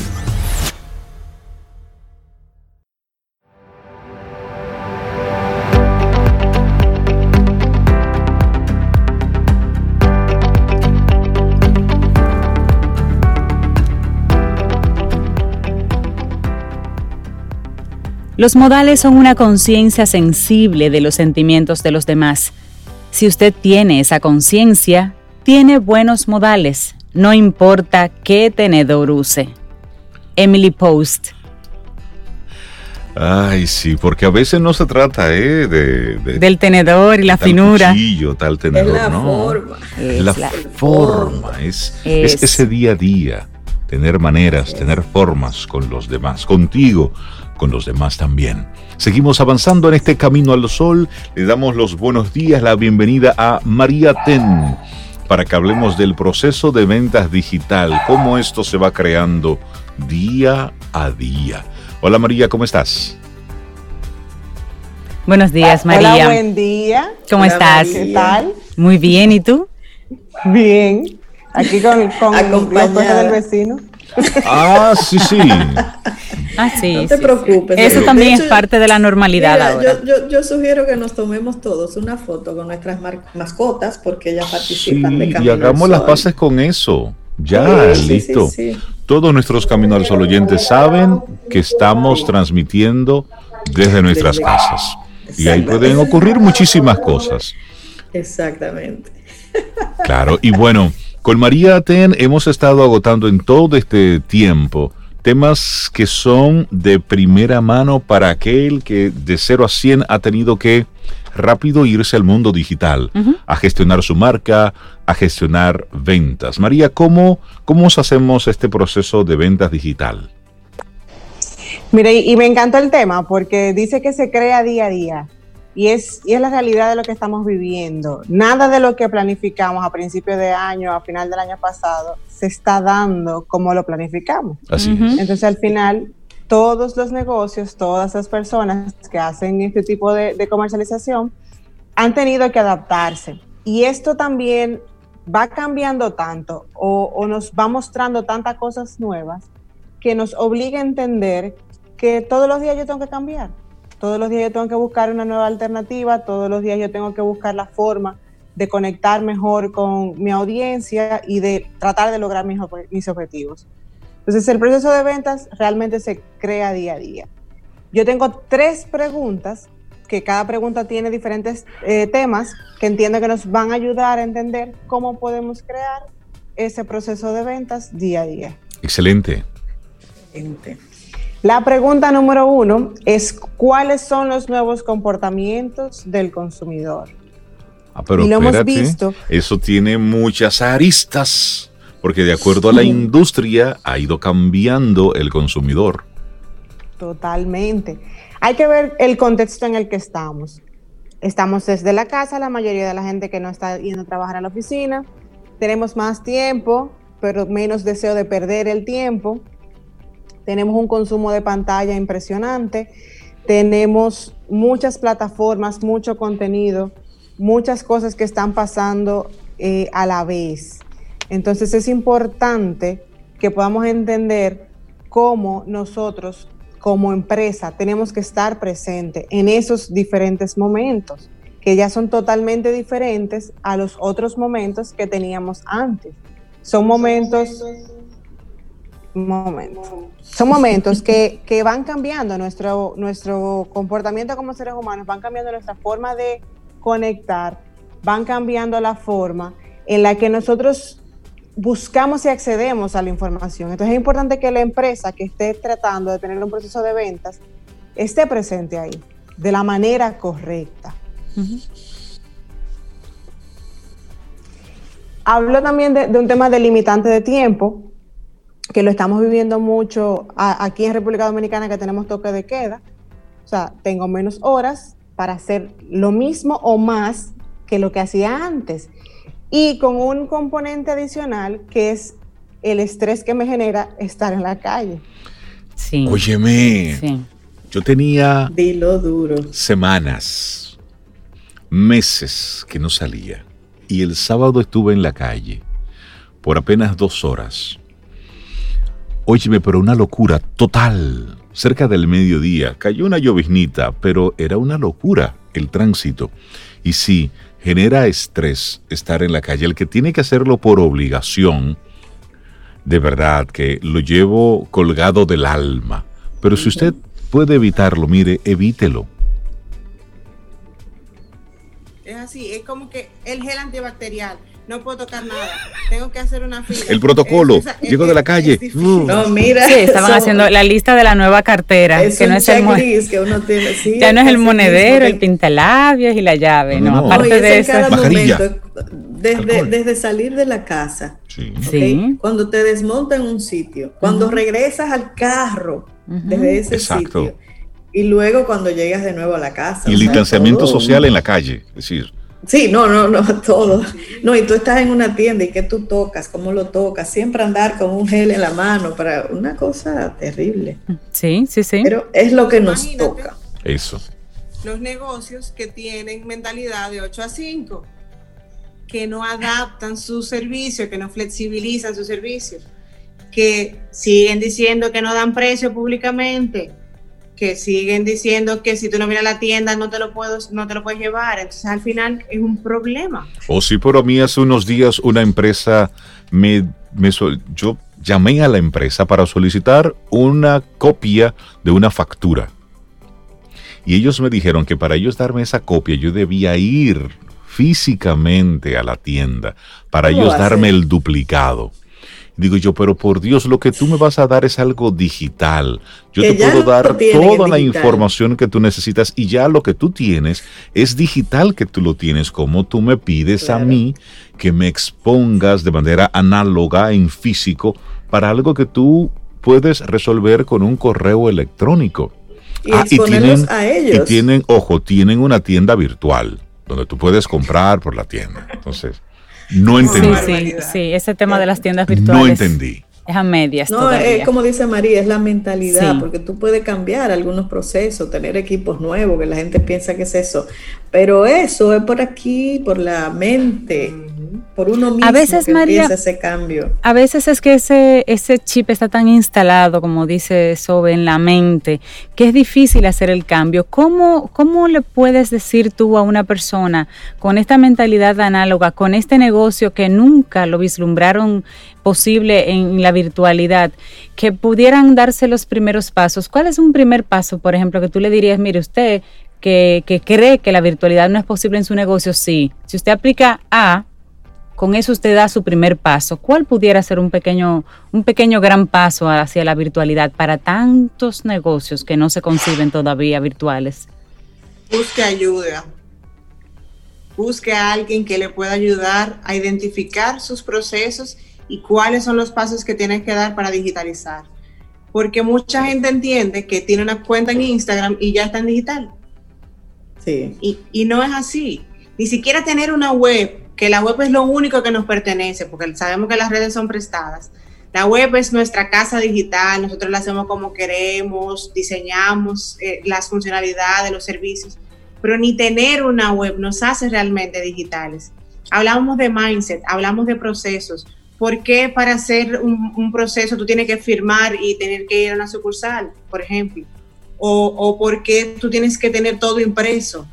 Los modales son una conciencia sensible de los sentimientos de los demás. Si usted tiene esa conciencia, tiene buenos modales, no importa qué tenedor use. Emily Post. Ay, sí, porque a veces no se trata ¿eh? de, del tenedor y la finura. Cuchillo, tal tenedor, es la forma. Es la, forma, Es, es ese día a día, tener maneras, tener formas con los demás, contigo, con los demás también. Seguimos avanzando en este camino al sol. Le damos los buenos días, la bienvenida a María Ten para que hablemos del proceso de ventas digital, cómo esto se va creando día a día. Hola María, ¿cómo estás? Buenos días, María. Hola, buen día. ¿Cómo estás? ¿Qué tal? Muy bien, ¿y tú? Bien. Aquí con, con los del vecino. Ah, sí, sí. Ah, sí. No te preocupes. Eso también es parte de la normalidad ahora. Yo, sugiero que nos tomemos todos una foto con nuestras mascotas porque ellas participan de Camino Y hagamos las paces con eso. Ya, listo. Todos nuestros Camino al Sol oyentes saben que estamos transmitiendo desde nuestras casas. Y ahí pueden ocurrir muchísimas cosas. Exactamente. Claro, y bueno, con María Aten hemos estado agotando en todo este tiempo temas que son de primera mano para aquel que de 0 a 100 ha tenido que rápido irse al mundo digital, a gestionar su marca, a gestionar ventas. María, ¿cómo, ¿cómo hacemos este proceso de ventas digital? Mire, y, me encantó el tema porque dice que se crea día a día. Y es, y es la realidad de lo que estamos viviendo. Nada de lo que planificamos a principio de año, a final del año pasado, se está dando como lo planificamos. Así Entonces, al final, todos los negocios, todas las personas que hacen este tipo de, comercialización han tenido que adaptarse. Y esto también va cambiando tanto o, o, nos va mostrando tantas cosas nuevas que nos obliga a entender que todos los días yo tengo que cambiar. Todos los días yo tengo que buscar una nueva alternativa, todos los días yo tengo que buscar la forma de conectar mejor con mi audiencia y de tratar de lograr mis, mis objetivos. Entonces el proceso de ventas realmente se crea día a día. Yo tengo tres preguntas, que cada pregunta tiene diferentes eh, temas que entiendo que nos van a ayudar a entender cómo podemos crear ese proceso de ventas día a día. Excelente. Excelente. La pregunta número uno es cuáles son los nuevos comportamientos del consumidor. Ah, pero y lo hemos visto. Eso tiene muchas aristas, porque de acuerdo a la industria ha ido cambiando el consumidor. Totalmente. Hay que ver el contexto en el que estamos. Estamos desde la casa, la mayoría de la gente que no está yendo a trabajar a la oficina. Tenemos más tiempo, pero menos deseo de perder el tiempo tenemos un consumo de pantalla impresionante, tenemos muchas plataformas, mucho contenido, muchas cosas que están pasando eh, a la vez. Entonces es importante que podamos entender cómo nosotros como empresa tenemos que estar presente en esos diferentes momentos, que ya son totalmente diferentes a los otros momentos que teníamos antes. Son momentos momentos. Son momentos que, van cambiando nuestro, nuestro comportamiento como seres humanos, van cambiando nuestra forma de conectar, van cambiando la forma en la que nosotros buscamos y accedemos a la información. Entonces es importante que la empresa que esté tratando de tener un proceso de ventas esté presente ahí, de la manera correcta. Hablo también de, de, un tema delimitante de tiempo, que lo estamos viviendo mucho aquí en República Dominicana que tenemos toque de queda. O sea, tengo menos horas para hacer lo mismo o más que lo que hacía antes. Y con un componente adicional que es el estrés que me genera estar en la calle. Sí. Óyeme, sí. yo tenía Dilo duro. semanas, meses que no salía. Y el sábado estuve en la calle por apenas dos horas Óyeme, pero una locura total. Cerca del mediodía cayó una lloviznita, pero era una locura el tránsito. Y sí, genera estrés estar en la calle. El que tiene que hacerlo por obligación, de verdad que lo llevo colgado del alma. Pero si usted puede evitarlo, mire, evítelo. Es así, es como que el gel antibacterial no puedo tocar nada, tengo que hacer una fila. El protocolo, llego de la calle. no, mira. Sí, estaban haciendo la lista de la nueva cartera, que no es el que uno tiene, Ya no es el monedero, el pintalabios y la llave, no, aparte de eso. desde, desde, salir de la casa, sí. cuando te desmontan en un sitio, cuando regresas al carro desde ese sitio, y luego cuando llegas de nuevo a la casa. Y el distanciamiento social en la calle, es decir, Sí, no, no, no, todo. No, y tú estás en una tienda y que tú tocas, cómo lo tocas, siempre andar con un gel en la mano para una cosa terrible. Sí, sí, sí. Pero es lo que nos toca. Eso. Los negocios que tienen mentalidad de 8 a 5, que no adaptan su servicio, que no flexibilizan su servicio, que siguen diciendo que no dan precio públicamente, que siguen diciendo que si tú no miras la tienda no te lo puedo, no te lo puedes llevar. Entonces al final es un problema. O oh, sí, pero a mí hace unos días una empresa me, me yo llamé a la empresa para solicitar una copia de una factura. Y ellos me dijeron que para ellos darme esa copia yo debía ir físicamente a la tienda para ellos darme el duplicado. Digo yo, pero por Dios, lo que tú me vas a dar es algo digital. Yo te puedo dar toda la información que tú necesitas y ya lo que tú tienes es digital que tú lo tienes, como tú me pides a mí que me expongas de manera análoga en físico para algo que tú puedes resolver con un correo electrónico. Y, ah, tienen, a ellos. y tienen, ojo, tienen una tienda virtual donde tú puedes comprar por la tienda. Entonces, no entendí. Sí, sí, sí, ese tema de las tiendas virtuales. No entendí. Es a medias. No, es como dice María, es la mentalidad, porque tú puedes cambiar algunos procesos, tener equipos nuevos, que la gente piensa que es eso. Pero eso es por aquí, por la mente por uno mismo a veces, que María, ese cambio. A veces es que ese, ese chip está tan instalado, como dice Sobe, en la mente, que es difícil hacer el cambio. ¿Cómo, ¿Cómo le puedes decir tú a una persona con esta mentalidad análoga, con este negocio que nunca lo vislumbraron posible en la virtualidad, que pudieran darse los primeros pasos? ¿Cuál es un primer paso, por ejemplo, que tú le dirías, mire, usted que, que cree que la virtualidad no es posible en su negocio, sí. Si usted aplica A, con eso usted da su primer paso. ¿Cuál pudiera ser un pequeño, un pequeño gran paso hacia la virtualidad para tantos negocios que no se conciben todavía virtuales? Busque ayuda. Busque a alguien que le pueda ayudar a identificar sus procesos y cuáles son los pasos que tiene que dar para digitalizar. Porque mucha gente entiende que tiene una cuenta en Instagram y ya está en digital. Sí. Y, y no es así. Ni siquiera tener una web que la web es lo único que nos pertenece, porque sabemos que las redes son prestadas. La web es nuestra casa digital, nosotros la hacemos como queremos, diseñamos eh, las funcionalidades, los servicios, pero ni tener una web nos hace realmente digitales. Hablamos de mindset, hablamos de procesos. ¿Por qué para hacer un, un proceso tú tienes que firmar y tener que ir a una sucursal, por ejemplo? O, o por qué tú tienes que tener todo impreso?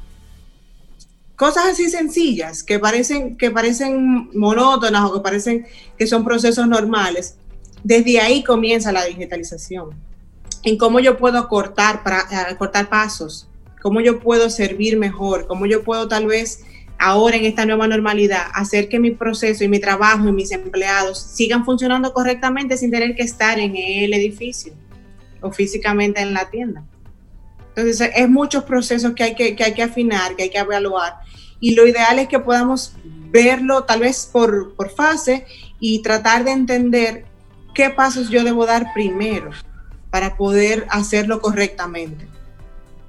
Cosas así sencillas que parecen, que parecen monótonas o que parecen que son procesos normales, desde ahí comienza la digitalización. En cómo yo puedo cortar, para, eh, cortar pasos, cómo yo puedo servir mejor, cómo yo puedo tal vez ahora en esta nueva normalidad hacer que mi proceso y mi trabajo y mis empleados sigan funcionando correctamente sin tener que estar en el edificio o físicamente en la tienda. Entonces, es muchos procesos que hay que, que hay que afinar, que hay que evaluar y lo ideal es que podamos verlo tal vez por, por fase y tratar de entender qué pasos yo debo dar primero para poder hacerlo correctamente.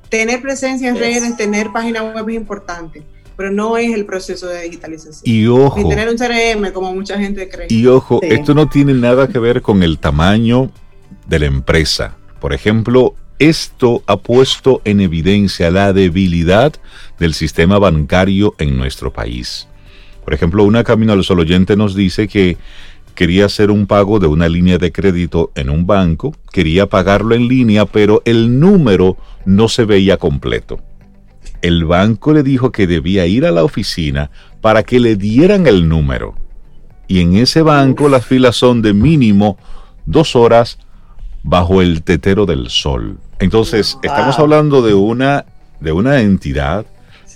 Tener presencia en redes, tener página web es importante, pero no es el proceso de digitalización. Y ojo. Ni tener un CRM como mucha gente cree. Y ojo, esto no tiene nada que ver con el tamaño de la empresa. Por ejemplo, esto ha puesto en evidencia la debilidad del sistema bancario en nuestro país. Por ejemplo, una Camino al Sol oyente nos dice que quería hacer un pago de una línea de crédito en un banco, quería pagarlo en línea, pero el número no se veía completo. El banco le dijo que debía ir a la oficina para que le dieran el número. Y en ese banco las filas son de mínimo dos horas bajo el tetero del sol. Entonces, estamos hablando de una, de una entidad,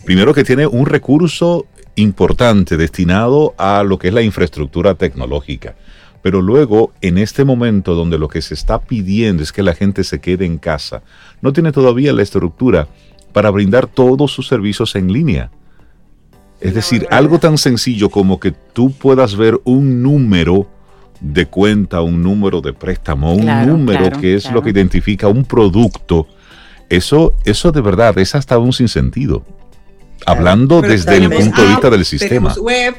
primero que tiene un recurso importante destinado a lo que es la infraestructura tecnológica. Pero luego, en este momento donde lo que se está pidiendo es que la gente se quede en casa, no tiene todavía la estructura para brindar todos sus servicios en línea. Es decir, algo tan sencillo como que tú puedas ver un número de cuenta, un número de préstamo, un número que es lo que identifica un producto, eso, eso de verdad es hasta un sinsentido. Hablando desde el punto de vista del sistema. Tenemos web,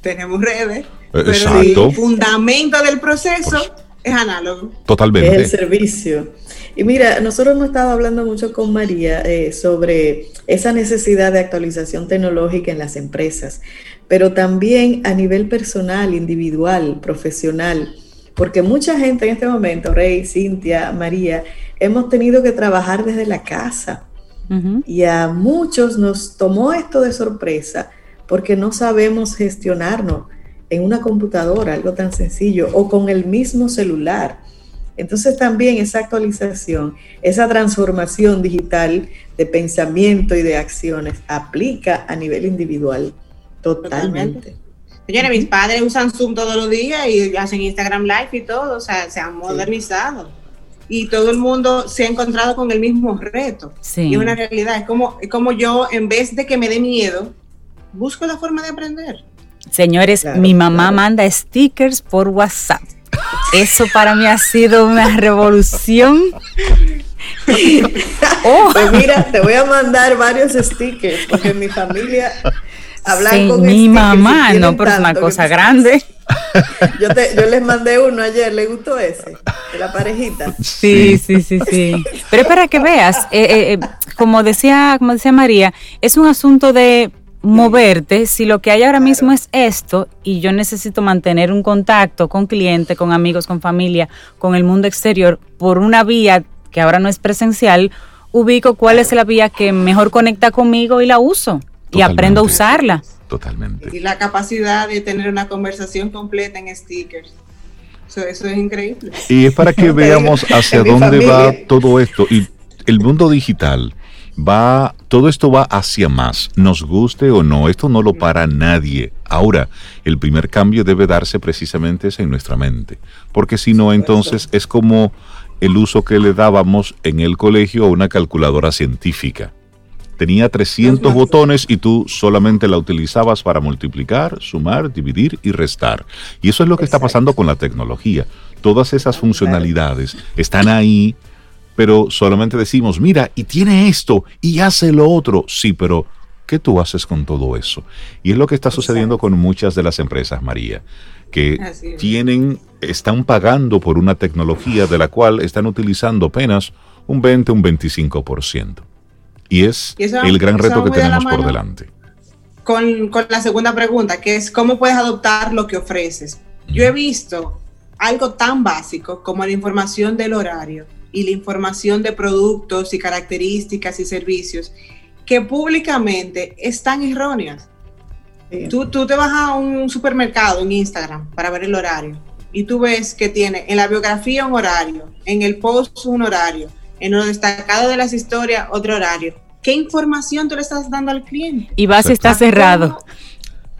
tenemos redes, pero el fundamento del proceso es análogo. Totalmente. Es el servicio. Y mira, nosotros hemos estado hablando mucho con María eh, sobre esa necesidad de actualización tecnológica en las empresas, pero también a nivel personal, individual, profesional, porque mucha gente en este momento, Rey, Cintia, María, hemos tenido que trabajar desde la casa. Y a muchos nos tomó esto de sorpresa porque no sabemos gestionarnos en una computadora, algo tan sencillo, o con el mismo celular. Entonces también esa actualización, esa transformación digital de pensamiento y de acciones aplica a nivel individual. Totalmente. Señores, mis padres usan Zoom todos los días y hacen Instagram Live y todo, o sea, se han modernizado. Y todo el mundo se ha encontrado con el mismo reto. Sí. Y es una realidad. Es como, es como yo, en vez de que me dé miedo, busco la forma de aprender. Señores, mi mamá manda stickers por WhatsApp. Eso para mí ha sido una revolución. oh. Pues mira, te voy a mandar varios stickers porque mi familia Hablar con mi mamá, no, pero es una cosa grande. Yo, les mandé uno ayer, ¿le gustó ese? De la parejita. Sí, sí, sí, sí. Pero para que veas, eh, eh, eh, como, decía, como decía María, es un asunto de moverte, si lo que hay ahora mismo es esto y yo necesito mantener un contacto con cliente, con amigos, con familia, con el mundo exterior por una vía que ahora no es presencial, ubico cuál es la vía que mejor conecta conmigo y la uso y aprendo a usarla. Totalmente. Y la capacidad de tener una conversación completa en stickers. Eso, es increíble. Y es para que veamos hacia dónde va todo esto. Y el mundo digital va, todo esto va hacia más, nos guste o no, esto no lo para nadie. Ahora, el primer cambio debe darse precisamente en nuestra mente, porque si no, entonces es como el uso que le dábamos en el colegio a una calculadora científica tenía 300 botones y tú solamente la utilizabas para multiplicar, sumar, dividir y restar. Y eso es lo que está pasando con la tecnología. Todas esas funcionalidades están ahí, pero solamente decimos, mira, y tiene esto, y hace lo otro. Sí, pero ¿qué tú haces con todo eso? Y es lo que está sucediendo con muchas de las empresas, María, que tienen, están pagando por una tecnología de la cual están utilizando apenas un 20, un 25%. Y es el gran reto que tenemos por delante. Con, la segunda pregunta, que es cómo puedes adoptar lo que ofreces. Yo he visto algo tan básico como la información del horario y la información de productos y características y servicios que públicamente están erróneas. Tú, tú te vas a un supermercado en Instagram para ver el horario y tú ves que tiene en la biografía un horario, en el post un horario, en lo destacado de las historias, otro horario. ¿Qué información tú le estás dando al cliente? Y vas y está cerrado.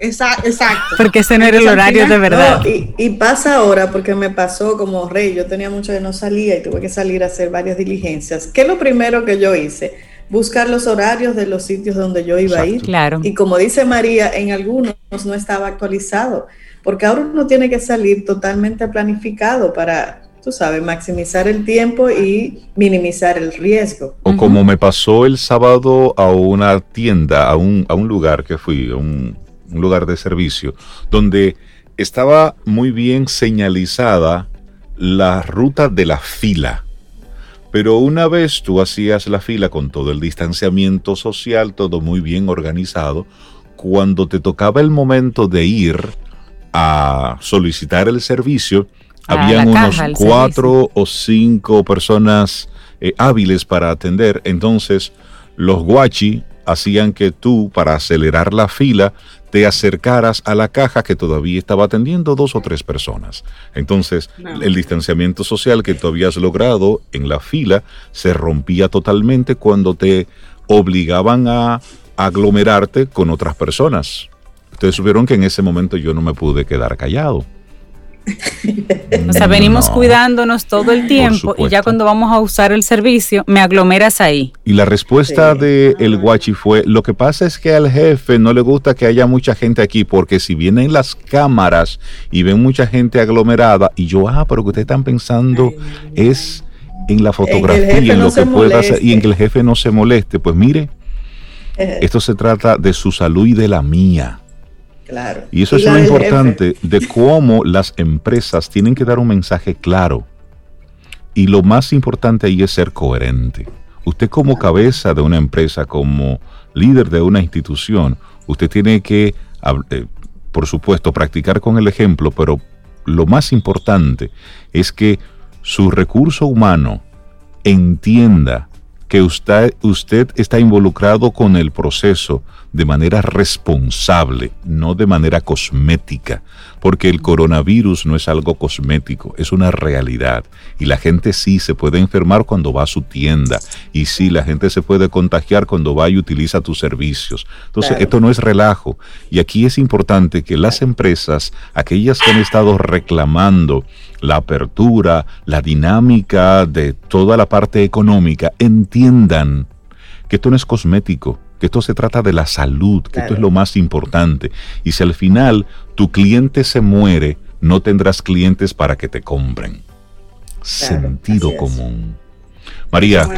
Exacto, Porque ese no era el horario de verdad. y, pasa ahora, porque me pasó como rey, yo tenía mucho que no salía y tuve que salir a hacer varias diligencias. ¿Qué es lo primero que yo hice? Buscar los horarios de los sitios donde yo iba a ir. Claro. Y como dice María, en algunos no estaba actualizado, porque ahora uno tiene que salir totalmente planificado para tú sabes, maximizar el tiempo y minimizar el riesgo. O como me pasó el sábado a una tienda, a un, a un lugar que fui, a un, un lugar de servicio, donde estaba muy bien señalizada la ruta de la fila. Pero una vez tú hacías la fila con todo el distanciamiento social, todo muy bien organizado, cuando te tocaba el momento de ir a solicitar el servicio, habían unos cuatro o cinco personas eh, hábiles para atender. Entonces, los guachi hacían que tú, para acelerar la fila, te acercaras a la caja que todavía estaba atendiendo dos o tres personas. Entonces, el distanciamiento social que tú habías logrado en la fila se rompía totalmente cuando te obligaban a aglomerarte con otras personas. Ustedes supieron que en ese momento yo no me pude quedar callado. O sea, venimos cuidándonos todo el tiempo y ya cuando vamos a usar el servicio, me aglomeras ahí. Y la respuesta de el guachi fue, lo que pasa es que al jefe no le gusta que haya mucha gente aquí porque si vienen las cámaras y ven mucha gente aglomerada y yo, ah, pero que ustedes están pensando es en la fotografía, en, lo que pueda hacer y en que el jefe no se moleste. Pues mire, eh. esto se trata de su salud y de la mía. Y eso es lo importante de cómo las empresas tienen que dar un mensaje claro. Y lo más importante ahí es ser coherente. Usted como cabeza de una empresa, como líder de una institución, usted tiene que, eh, por supuesto, practicar con el ejemplo, pero lo más importante es que su recurso humano entienda que usted, usted está involucrado con el proceso de manera responsable, no de manera cosmética, porque el coronavirus no es algo cosmético, es una realidad. Y la gente sí se puede enfermar cuando va a su tienda, y sí, la gente se puede contagiar cuando va y utiliza tus servicios. Entonces, esto no es relajo. Y aquí es importante que las empresas, aquellas que han estado reclamando la apertura, la dinámica de toda la parte económica, entiendan que esto no es cosmético, que esto se trata de la salud, que esto es lo más importante. Y si al final tu cliente se muere, no tendrás clientes para que te compren. Sentido común. María.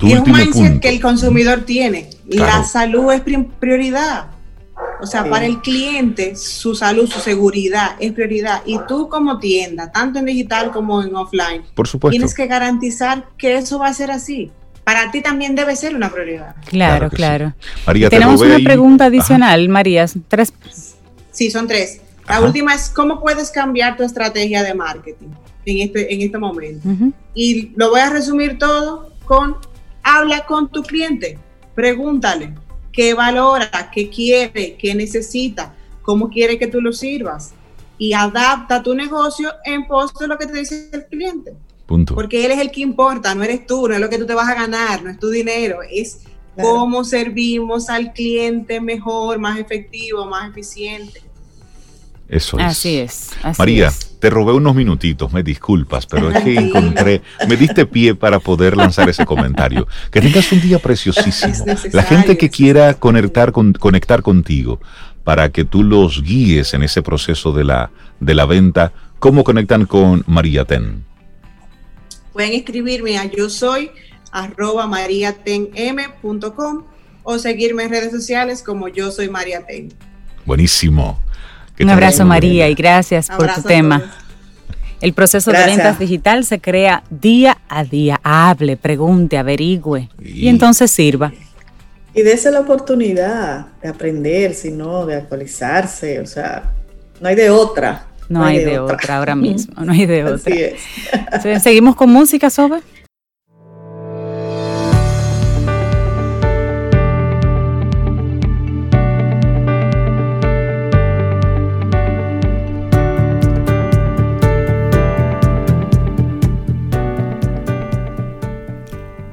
y es un mindset que el consumidor tiene. La salud es prioridad. O sea, para el cliente, su salud, su seguridad es prioridad. Y tú como tienda, tanto en digital como en offline, Por supuesto. tienes que garantizar que eso va a ser así para ti también debe ser una prioridad. Claro, claro. María, Tenemos una pregunta adicional, María. Tres. Sí, son tres. La última es cómo puedes cambiar tu estrategia de marketing en este, en este momento. Y lo voy a resumir todo con habla con tu cliente, pregúntale qué valora, qué quiere, qué necesita, cómo quiere que tú lo sirvas y adapta tu negocio en pos de lo que te dice el cliente. Porque él es el que importa, no eres tú, no es lo que tú te vas a ganar, no es tu dinero, es cómo servimos al cliente mejor, más efectivo, más eficiente. Eso es. Así es. María, te robé unos minutitos, me disculpas, pero es que encontré, me diste pie para poder lanzar ese comentario. Que tengas un día preciosísimo. La gente que quiera conectar, con, conectar contigo para que tú los guíes en ese proceso de la, de la venta, ¿cómo conectan con María Ten? Pueden escribirme a yo soy arroba mariatenm.com o seguirme en redes sociales como yo soy María Ten. Buenísimo. Un abrazo María y gracias por tu tema. El proceso de ventas digital se crea día a día. Hable, pregunte, averigüe y, entonces sirva. Y dése la oportunidad de aprender, sino de actualizarse. O sea, no hay de otra. No, hay, de, otra. ahora mismo, no hay de otra. Seguimos con música, Sobe.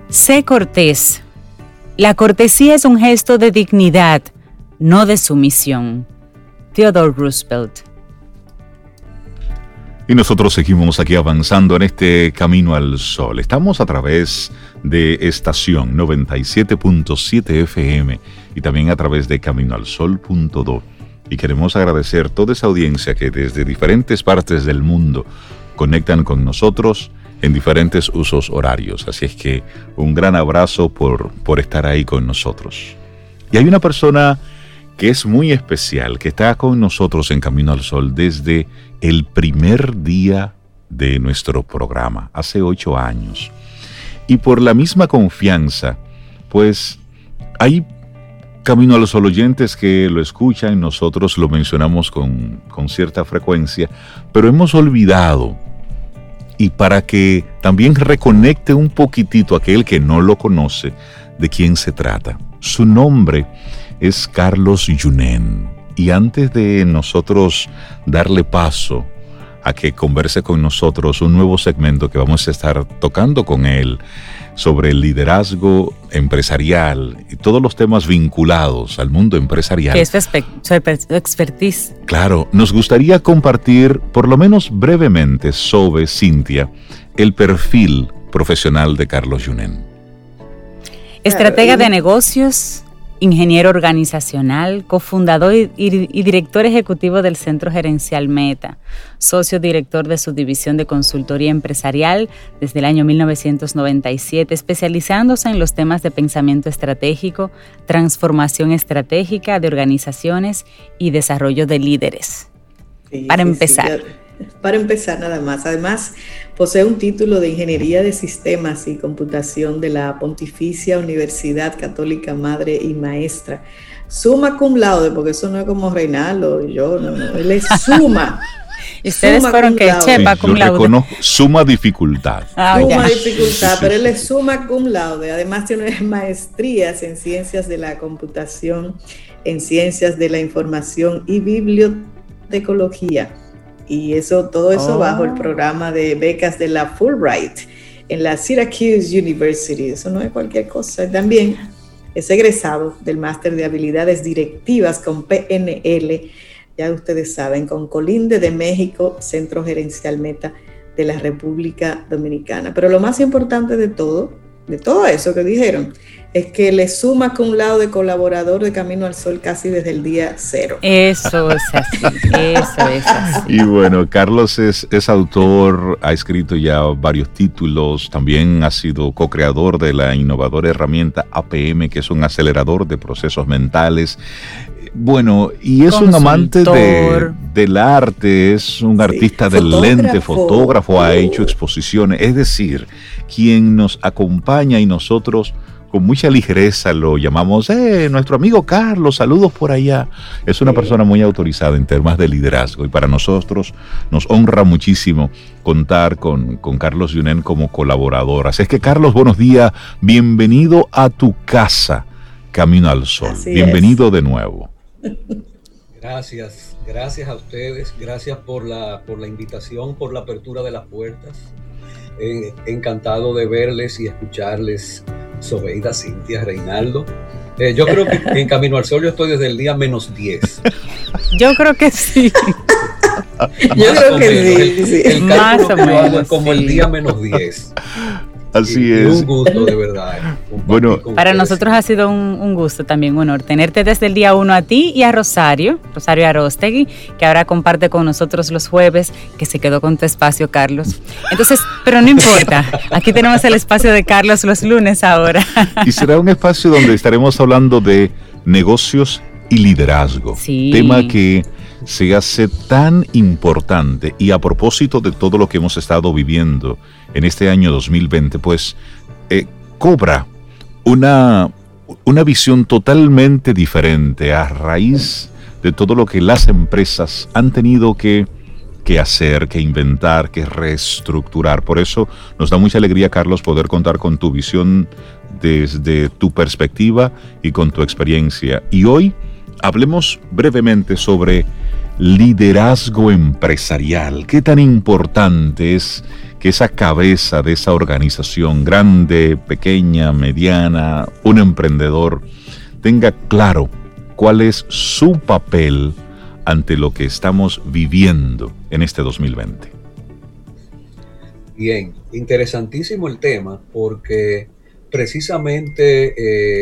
Sé cortés. La cortesía es un gesto de dignidad, no de sumisión. Theodore Roosevelt. Y nosotros seguimos aquí avanzando en este camino al sol. Estamos a través de estación 97.7 FM y también a través de caminoalsol.do. Y queremos agradecer toda esa audiencia que desde diferentes partes del mundo conectan con nosotros en diferentes usos horarios. Así es que un gran abrazo por, por estar ahí con nosotros. Y hay una persona que es muy especial, que está con nosotros en Camino al Sol desde el primer día de nuestro programa, hace ocho años. Y por la misma confianza, pues hay Camino a los Sol oyentes que lo escuchan, nosotros lo mencionamos con, con cierta frecuencia, pero hemos olvidado, y para que también reconecte un poquitito aquel que no lo conoce, de quién se trata. Su nombre es Carlos Yunen. Y antes de nosotros darle paso a que converse con nosotros un nuevo segmento que vamos a estar tocando con él sobre el liderazgo empresarial y todos los temas vinculados al mundo empresarial. Que es su expertise. Claro, nos gustaría compartir, por lo menos brevemente, sobre Cintia, el perfil profesional de Carlos Yunen. Estratega de negocios, ingeniero organizacional, cofundador y, director ejecutivo del Centro Gerencial Meta, socio director de su división de consultoría empresarial desde el año 1997, especializándose en los temas de pensamiento estratégico, transformación estratégica de organizaciones y desarrollo de líderes. Para empezar. para empezar nada más. Además, posee un título de Ingeniería de Sistemas y Computación de la Pontificia Universidad Católica Madre y Maestra. Suma cum laude, porque eso no es como Reinaldo, yo, no, no, él es suma. Y ustedes fueron que chepa cum laude. suma dificultad. Ah, suma dificultad, pero él es suma cum laude. Además tiene maestrías en ciencias de la computación, en ciencias de la información y bibliotecología. Y eso, todo eso oh. bajo el programa de becas de la Fulbright en la Syracuse University. Eso no es cualquier cosa. También es egresado del máster de habilidades directivas con PNL, ya ustedes saben, con Colinde de México, Centro Gerencial Meta de la República Dominicana. Pero lo más importante de todo, de todo eso que dijeron, es que le suma con un lado de colaborador de Camino al Sol casi desde el día cero. Eso es así, eso es así. Y bueno, Carlos es, es autor, ha escrito ya varios títulos, también ha sido co-creador de la innovadora herramienta APM, que es un acelerador de procesos mentales. Bueno, y es un amante de, del arte, es un artista del lente, fotógrafo, ha hecho exposiciones, es decir, quien nos acompaña y nosotros con mucha ligereza lo llamamos, eh, nuestro amigo Carlos, saludos por allá. Es una persona muy autorizada en temas de liderazgo y para nosotros nos honra muchísimo contar con, con Carlos Yunen como colaborador. Así es que Carlos, buenos días, bienvenido a tu casa, Camino al Sol. bienvenido de nuevo. Gracias, gracias a ustedes, gracias por la, por la invitación, por la apertura de las puertas. encantado de verles y escucharles Sobeida, Cintia, Reinaldo. Eh, yo creo que en Camino al Sol yo estoy desde el día menos 10. Yo creo que sí. yo creo que sí. El, Más o menos, como el día menos 10. Así es. Un gusto, de verdad. Bueno, para nosotros ha sido un, gusto también, un honor tenerte desde el día uno a ti y a Rosario, Rosario Arostegui, que ahora comparte con nosotros los jueves, que se quedó con tu espacio, Carlos. Entonces, pero no importa, aquí tenemos el espacio de Carlos los lunes ahora. Y será un espacio donde estaremos hablando de negocios y liderazgo. Tema que se hace tan importante y a propósito de todo lo que hemos estado viviendo en este año 2020, pues eh, cobra una, una visión totalmente diferente a raíz de todo lo que las empresas han tenido que, que hacer, que inventar, que reestructurar. Por eso nos da mucha alegría, Carlos, poder contar con tu visión desde tu perspectiva y con tu experiencia. Y hoy hablemos brevemente sobre liderazgo empresarial. ¿Qué tan importante es que esa cabeza de esa organización, grande, pequeña, mediana, un emprendedor, tenga claro cuál es su papel ante lo que estamos viviendo en este 2020? Bien, interesantísimo el tema porque precisamente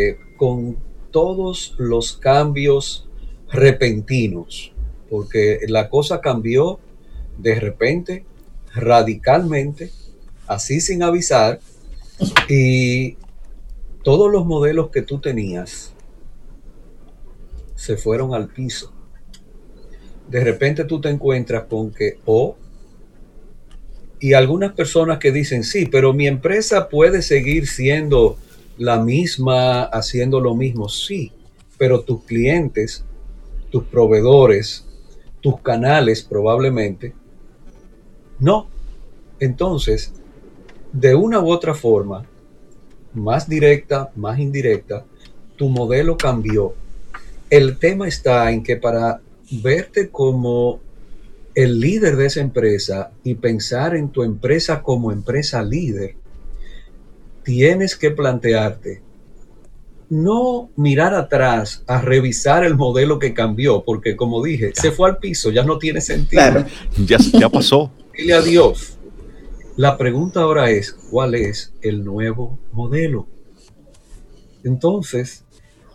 eh, con todos los cambios repentinos, porque la cosa cambió de repente, radicalmente, así sin avisar, y todos los modelos que tú tenías se fueron al piso. De repente tú te encuentras con que o y algunas personas que dicen, sí, pero mi empresa puede seguir siendo la misma, haciendo lo mismo, sí, pero tus clientes, tus proveedores, tus canales probablemente, no. Entonces, de una u otra forma, más directa, más indirecta, tu modelo cambió. El tema está en que para verte como el líder de esa empresa y pensar en tu empresa como empresa líder, tienes que plantearte no mirar atrás a revisar el modelo que cambió, porque como dije, se fue al piso, ya no tiene sentido. Ya, ya pasó. Dile adiós. La pregunta ahora es, ¿cuál es el nuevo modelo? Entonces,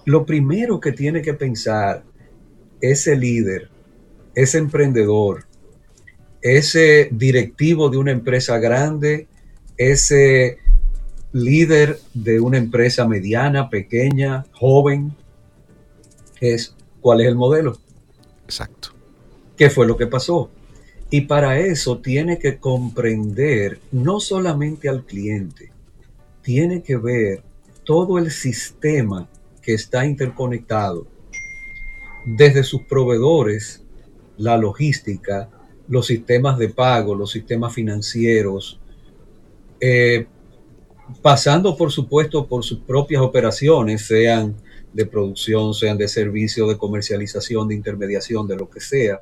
lo primero que tiene que pensar ese líder, ese emprendedor, ese directivo de una empresa grande, ese líder de una empresa mediana, pequeña, joven, es cuál es el modelo. Exacto. ¿Qué fue lo que pasó? Y para eso tiene que comprender no solamente al cliente, tiene que ver todo el sistema que está interconectado, desde sus proveedores, la logística, los sistemas de pago, los sistemas financieros, eh, pasando por supuesto por sus propias operaciones, sean de producción, sean de servicio, de comercialización, de intermediación, de lo que sea,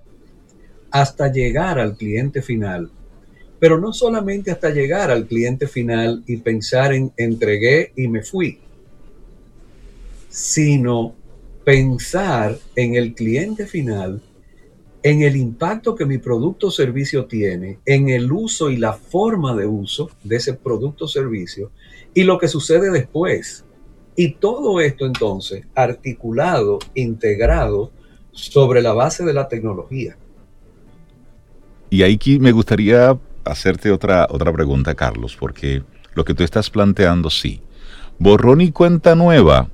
hasta llegar al cliente final. Pero no solamente hasta llegar al cliente final y pensar en entregué y me fui, sino pensar en el cliente final, en el impacto que mi producto o servicio tiene, en el uso y la forma de uso de ese producto o servicio y lo que sucede después. Y todo esto entonces articulado, integrado sobre la base de la tecnología. Y ahí me gustaría hacerte otra, otra pregunta, Carlos, porque lo que tú estás planteando, sí. Borrón y cuenta nueva.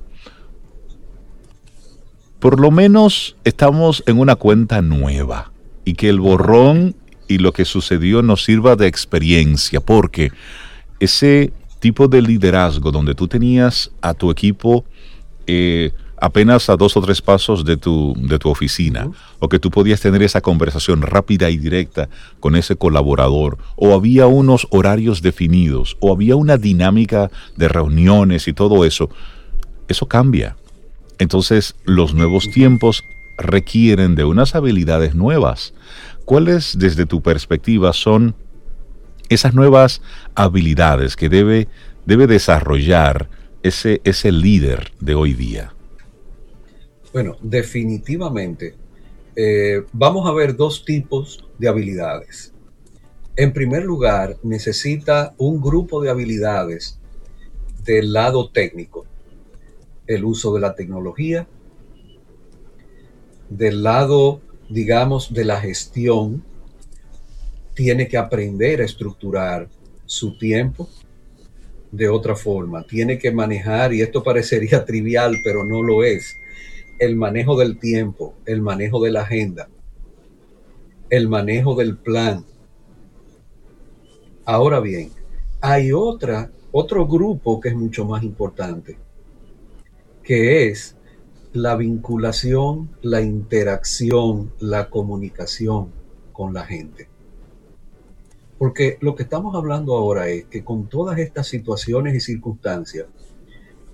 Por lo menos estamos en una cuenta nueva y que el borrón y lo que sucedió nos sirva de experiencia, porque ese tipo de liderazgo donde tú tenías a tu equipo eh, apenas a dos o tres pasos de tu, de tu oficina, o que tú podías tener esa conversación rápida y directa con ese colaborador, o había unos horarios definidos, o había una dinámica de reuniones y todo eso, eso cambia. Entonces los nuevos tiempos requieren de unas habilidades nuevas. ¿Cuáles desde tu perspectiva son esas nuevas habilidades que debe, debe desarrollar ese, ese líder de hoy día? Bueno, definitivamente eh, vamos a ver dos tipos de habilidades. En primer lugar, necesita un grupo de habilidades del lado técnico, el uso de la tecnología, del lado, digamos, de la gestión, tiene que aprender a estructurar su tiempo de otra forma, tiene que manejar, y esto parecería trivial, pero no lo es, el manejo del tiempo, el manejo de la agenda, el manejo del plan. Ahora bien, hay otra, otro grupo que es mucho más importante, que es la vinculación, la interacción, la comunicación con la gente. Porque lo que estamos hablando ahora es que con todas estas situaciones y circunstancias,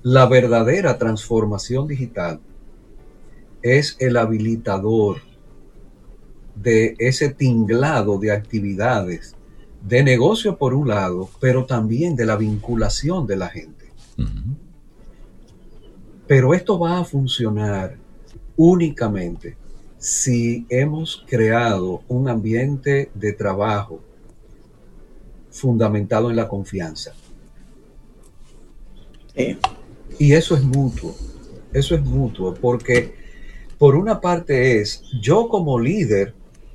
la verdadera transformación digital es el habilitador de ese tinglado de actividades de negocio por un lado, pero también de la vinculación de la gente. Pero esto va a funcionar únicamente si hemos creado un ambiente de trabajo fundamentado en la confianza. Y eso es mutuo, eso es mutuo, porque por una parte es yo como líder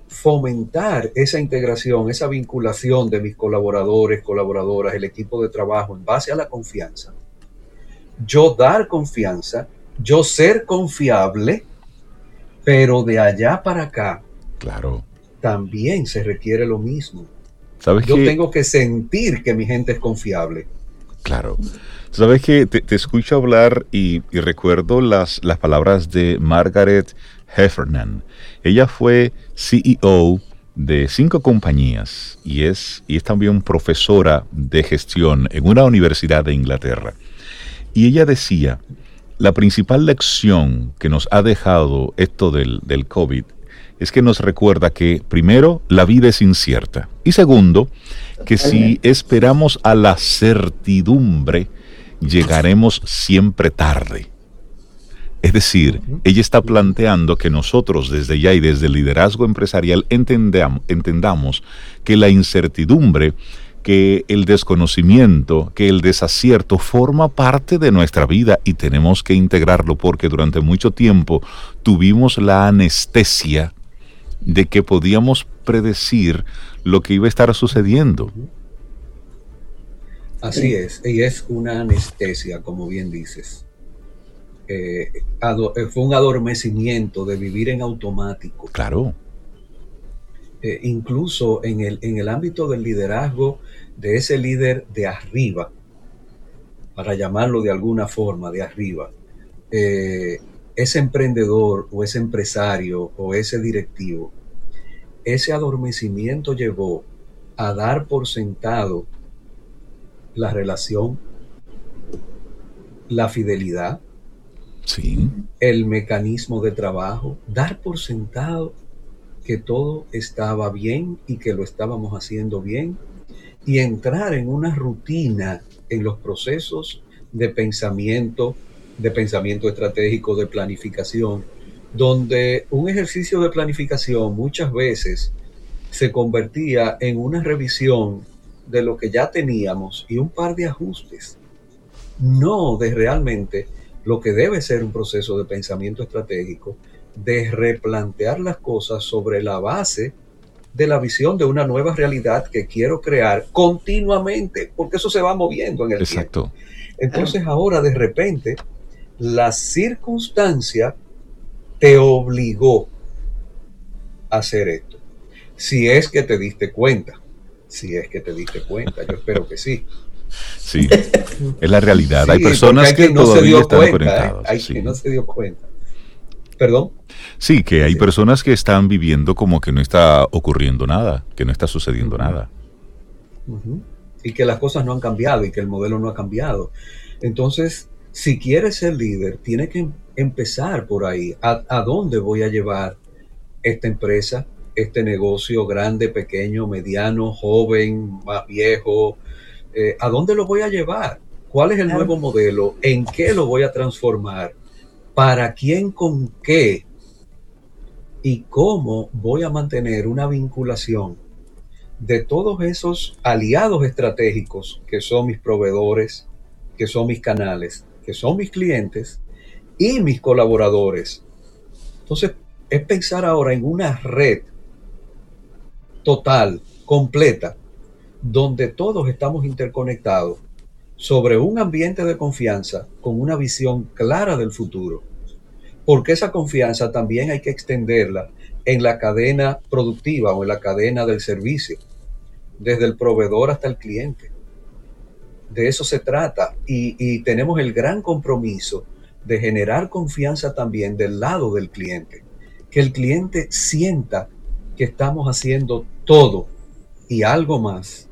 fomentar esa integración, esa vinculación de mis colaboradores, colaboradoras, el equipo de trabajo en base a la confianza. Yo dar confianza, yo ser confiable, pero de allá para acá, claro, también se requiere lo mismo. Yo tengo que sentir que mi gente es confiable. Claro. Sabes que te, escucho hablar y, recuerdo las, las palabras de Margaret Heffernan. Ella fue CEO de cinco compañías y es, y es también profesora de gestión en una universidad de Inglaterra. Y ella decía, la principal lección que nos ha dejado esto del, del COVID es que nos recuerda que, primero, la vida es incierta. Y segundo, que si esperamos a la certidumbre, llegaremos siempre tarde. Es decir, ella está planteando que nosotros desde ya y desde el liderazgo empresarial entendamos, entendamos que la incertidumbre, que el desconocimiento, que el desacierto forma parte de nuestra vida y tenemos que integrarlo porque durante mucho tiempo tuvimos la anestesia de que podíamos predecir lo que iba a estar sucediendo. Así es, y es una anestesia, como bien dices. Eh, eh, fue un adormecimiento de vivir en automático. Claro. Eh, incluso en el, en el ámbito del liderazgo de ese líder de arriba, para llamarlo de alguna forma, de arriba, ese emprendedor o ese empresario o ese directivo ese adormecimiento llevó a dar por sentado la relación, la fidelidad, sí. el mecanismo de trabajo, dar por sentado que todo estaba bien y que lo estábamos haciendo bien y entrar en una rutina en los procesos de pensamiento, de pensamiento estratégico, de planificación, donde un ejercicio de planificación muchas veces se convertía en una revisión de lo que ya teníamos y un par de ajustes, no de realmente lo que debe ser un proceso de pensamiento estratégico, de replantear las cosas sobre la base de la visión de una nueva realidad que quiero crear continuamente, porque eso se va moviendo en el Exacto. tiempo. Entonces ahora de repente la circunstancia te obligó a hacer esto. Si es que te diste cuenta, si es que te diste cuenta, yo espero que sí. Sí, es la realidad. hay personas que, no se dio están cuenta, ¿eh? Hay que no se dio cuenta. Perdón. Sí, que hay personas que están viviendo como que no está ocurriendo nada, que no está sucediendo nada. Y que las cosas no han cambiado y que el modelo no ha cambiado. Entonces, si quieres ser líder, tiene que empezar por ahí. ¿A, dónde voy a llevar esta empresa, este negocio grande, pequeño, mediano, joven, más viejo? Eh, ¿A dónde lo voy a llevar? ¿Cuál es el nuevo modelo? ¿En qué lo voy a transformar? ¿Para quién con qué? ¿Y cómo voy a mantener una vinculación de todos esos aliados estratégicos que son mis proveedores, que son mis canales, que son mis clientes, y mis colaboradores. Entonces, es pensar ahora en una red total, completa, donde todos estamos interconectados sobre un ambiente de confianza con una visión clara del futuro. Porque esa confianza también hay que extenderla en la cadena productiva o en la cadena del servicio, desde el proveedor hasta el cliente. De eso se trata y, y tenemos el gran compromiso de generar confianza también del lado del cliente. Que el cliente sienta que estamos haciendo todo y algo más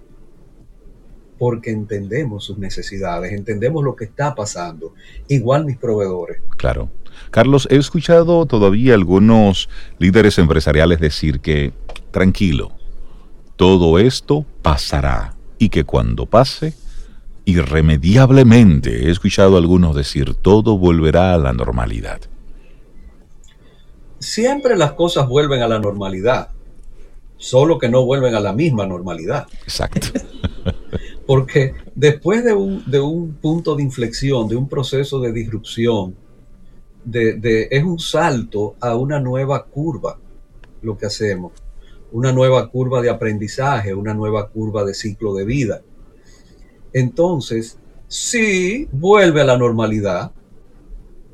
porque entendemos sus necesidades, entendemos lo que está pasando. Igual mis proveedores. Claro. Carlos, he escuchado todavía algunos líderes empresariales decir que, tranquilo, todo esto pasará y que cuando pase, irremediablemente, he escuchado a algunos decir, todo volverá a la normalidad. Siempre las cosas vuelven a la normalidad, solo que no vuelven a la misma normalidad. Exacto. Porque después de un, de un, punto de inflexión, de un proceso de disrupción, de, es un salto a una nueva curva lo que hacemos, una nueva curva de aprendizaje, una nueva curva de ciclo de vida entonces sí vuelve a la normalidad,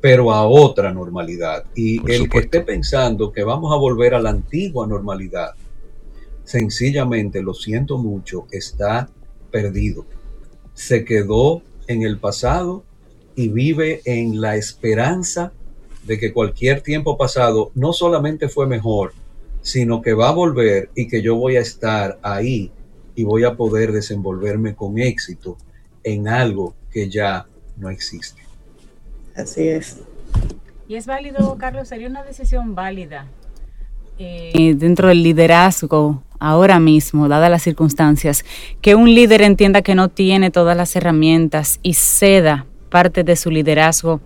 pero a otra normalidad. Y el que esté pensando que vamos a volver a la antigua normalidad, sencillamente, lo siento mucho, está perdido. Se quedó en el pasado y vive en la esperanza de que cualquier tiempo pasado no solamente fue mejor, sino que va a volver y que yo voy a estar ahí y voy a poder desenvolverme con éxito en algo que ya no existe. Así es. Y es válido, Carlos, sería una decisión válida eh, dentro del liderazgo ahora mismo, dadas las circunstancias, que un líder entienda que no tiene todas las herramientas y ceda parte de su liderazgo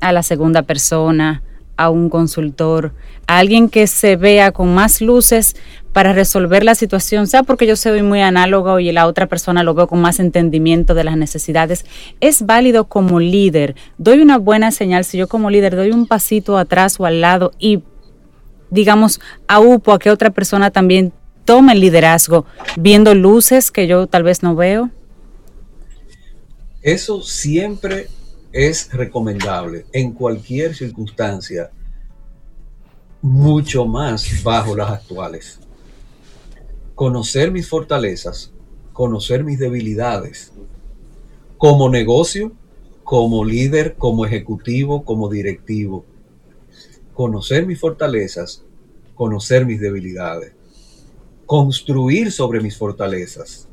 a la segunda persona, a un consultor, a alguien que se vea con más luces para resolver la situación, sea porque yo soy muy análogo y la otra persona lo veo con más entendimiento de las necesidades, es válido como líder. Doy una buena señal si yo como líder doy un pasito atrás o al lado y, digamos, aupo a que otra persona también tome el liderazgo, viendo luces que yo tal vez no veo. Eso siempre es recomendable en cualquier circunstancia, mucho más bajo las actuales. Conocer mis fortalezas, conocer mis debilidades, como negocio, como líder, como ejecutivo, como directivo. Conocer mis fortalezas, conocer mis debilidades. construir sobre mis fortalezas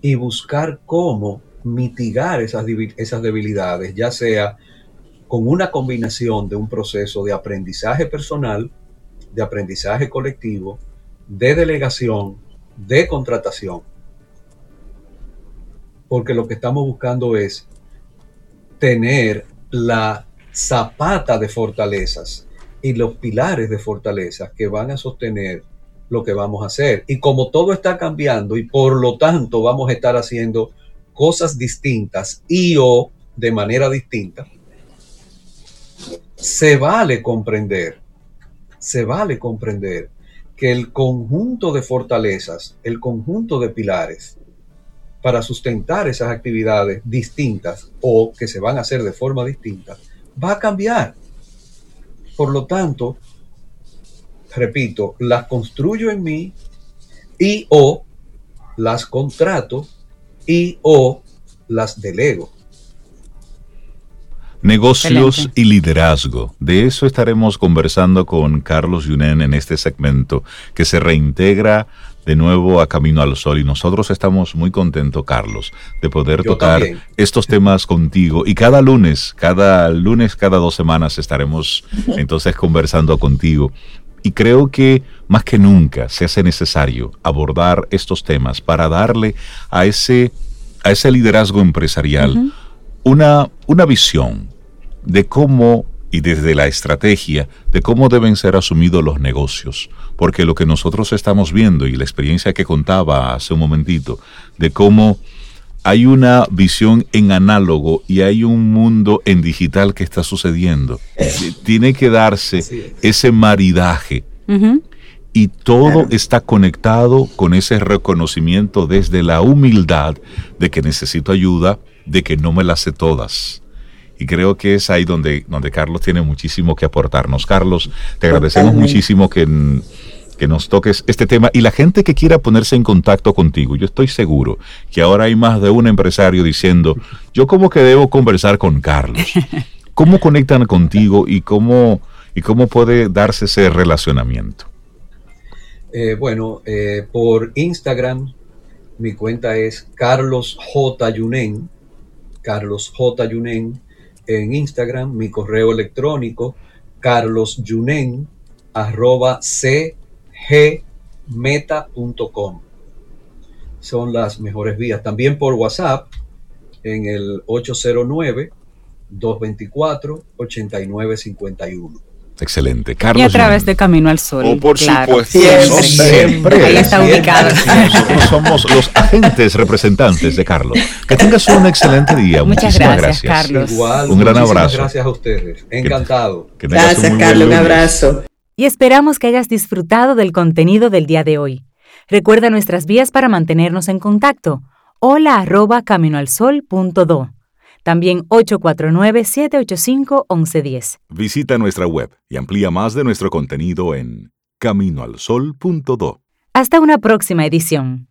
y buscar cómo mitigar esas, esas debilidades, ya sea con una combinación de un proceso de aprendizaje personal, de aprendizaje colectivo, de delegación, de contratación. Porque lo que estamos buscando es tener la zapata de fortalezas y los pilares de fortalezas que van a sostener lo que vamos a hacer. Y como todo está cambiando y por lo tanto vamos a estar haciendo cosas distintas y o de manera distinta, se vale comprender, se vale comprender que el conjunto de fortalezas, el conjunto de pilares para sustentar esas actividades distintas o que se van a hacer de forma distinta, va a cambiar. Por lo tanto, repito, las construyo en mí y o las contrato y o las delego. Negocios y liderazgo. De eso estaremos conversando con Carlos Yunen en este segmento que se reintegra de nuevo a Camino al Sol. Y nosotros estamos muy contentos, Carlos, de poder tocar estos temas contigo. Y cada lunes, cada lunes, cada dos semanas estaremos entonces conversando contigo y creo que más que nunca se hace necesario abordar estos temas para darle a ese, a ese liderazgo empresarial una, una visión de cómo y desde la estrategia de cómo deben ser asumidos los negocios. Porque lo que nosotros estamos viendo y la experiencia que contaba hace un momentito de cómo hay una visión en análogo y hay un mundo en digital que está sucediendo. Tiene que darse ese maridaje. Y todo está conectado con ese reconocimiento desde la humildad de que necesito ayuda, de que no me las sé todas. Y creo que es ahí donde, donde Carlos tiene muchísimo que aportarnos. Carlos, te agradecemos muchísimo que que nos toques este tema y la gente que quiera ponerse en contacto contigo. Yo estoy seguro que ahora hay más de un empresario diciendo, yo como que debo conversar con Carlos. ¿Cómo conectan contigo y cómo, y cómo puede darse ese relacionamiento? Eh, bueno, eh, por Instagram mi cuenta es Carlos J. Yunen, Carlos J. Yunen en Instagram, mi correo electrónico carlosyunen arroba c gmeta.com. Son las mejores vías. También por WhatsApp en el 809-224-8951. Excelente. Carlos. Y a través de Camino al Sol. Oh, por supuesto. Siempre. Ahí está ubicado. Nosotros somos los agentes representantes de Carlos. Que tengas un excelente día. Muchas Muchísimas gracias, Carlos. Igual, un gran abrazo. Gracias a ustedes. Encantado. gracias, Carlos. Un abrazo y esperamos que hayas disfrutado del contenido del día de hoy. Recuerda nuestras vías para mantenernos en contacto. Hola arroba caminoalsol.do. También 849-785-1110. Visita nuestra web y amplía más de nuestro contenido en caminoalsol.do. Hasta una próxima edición.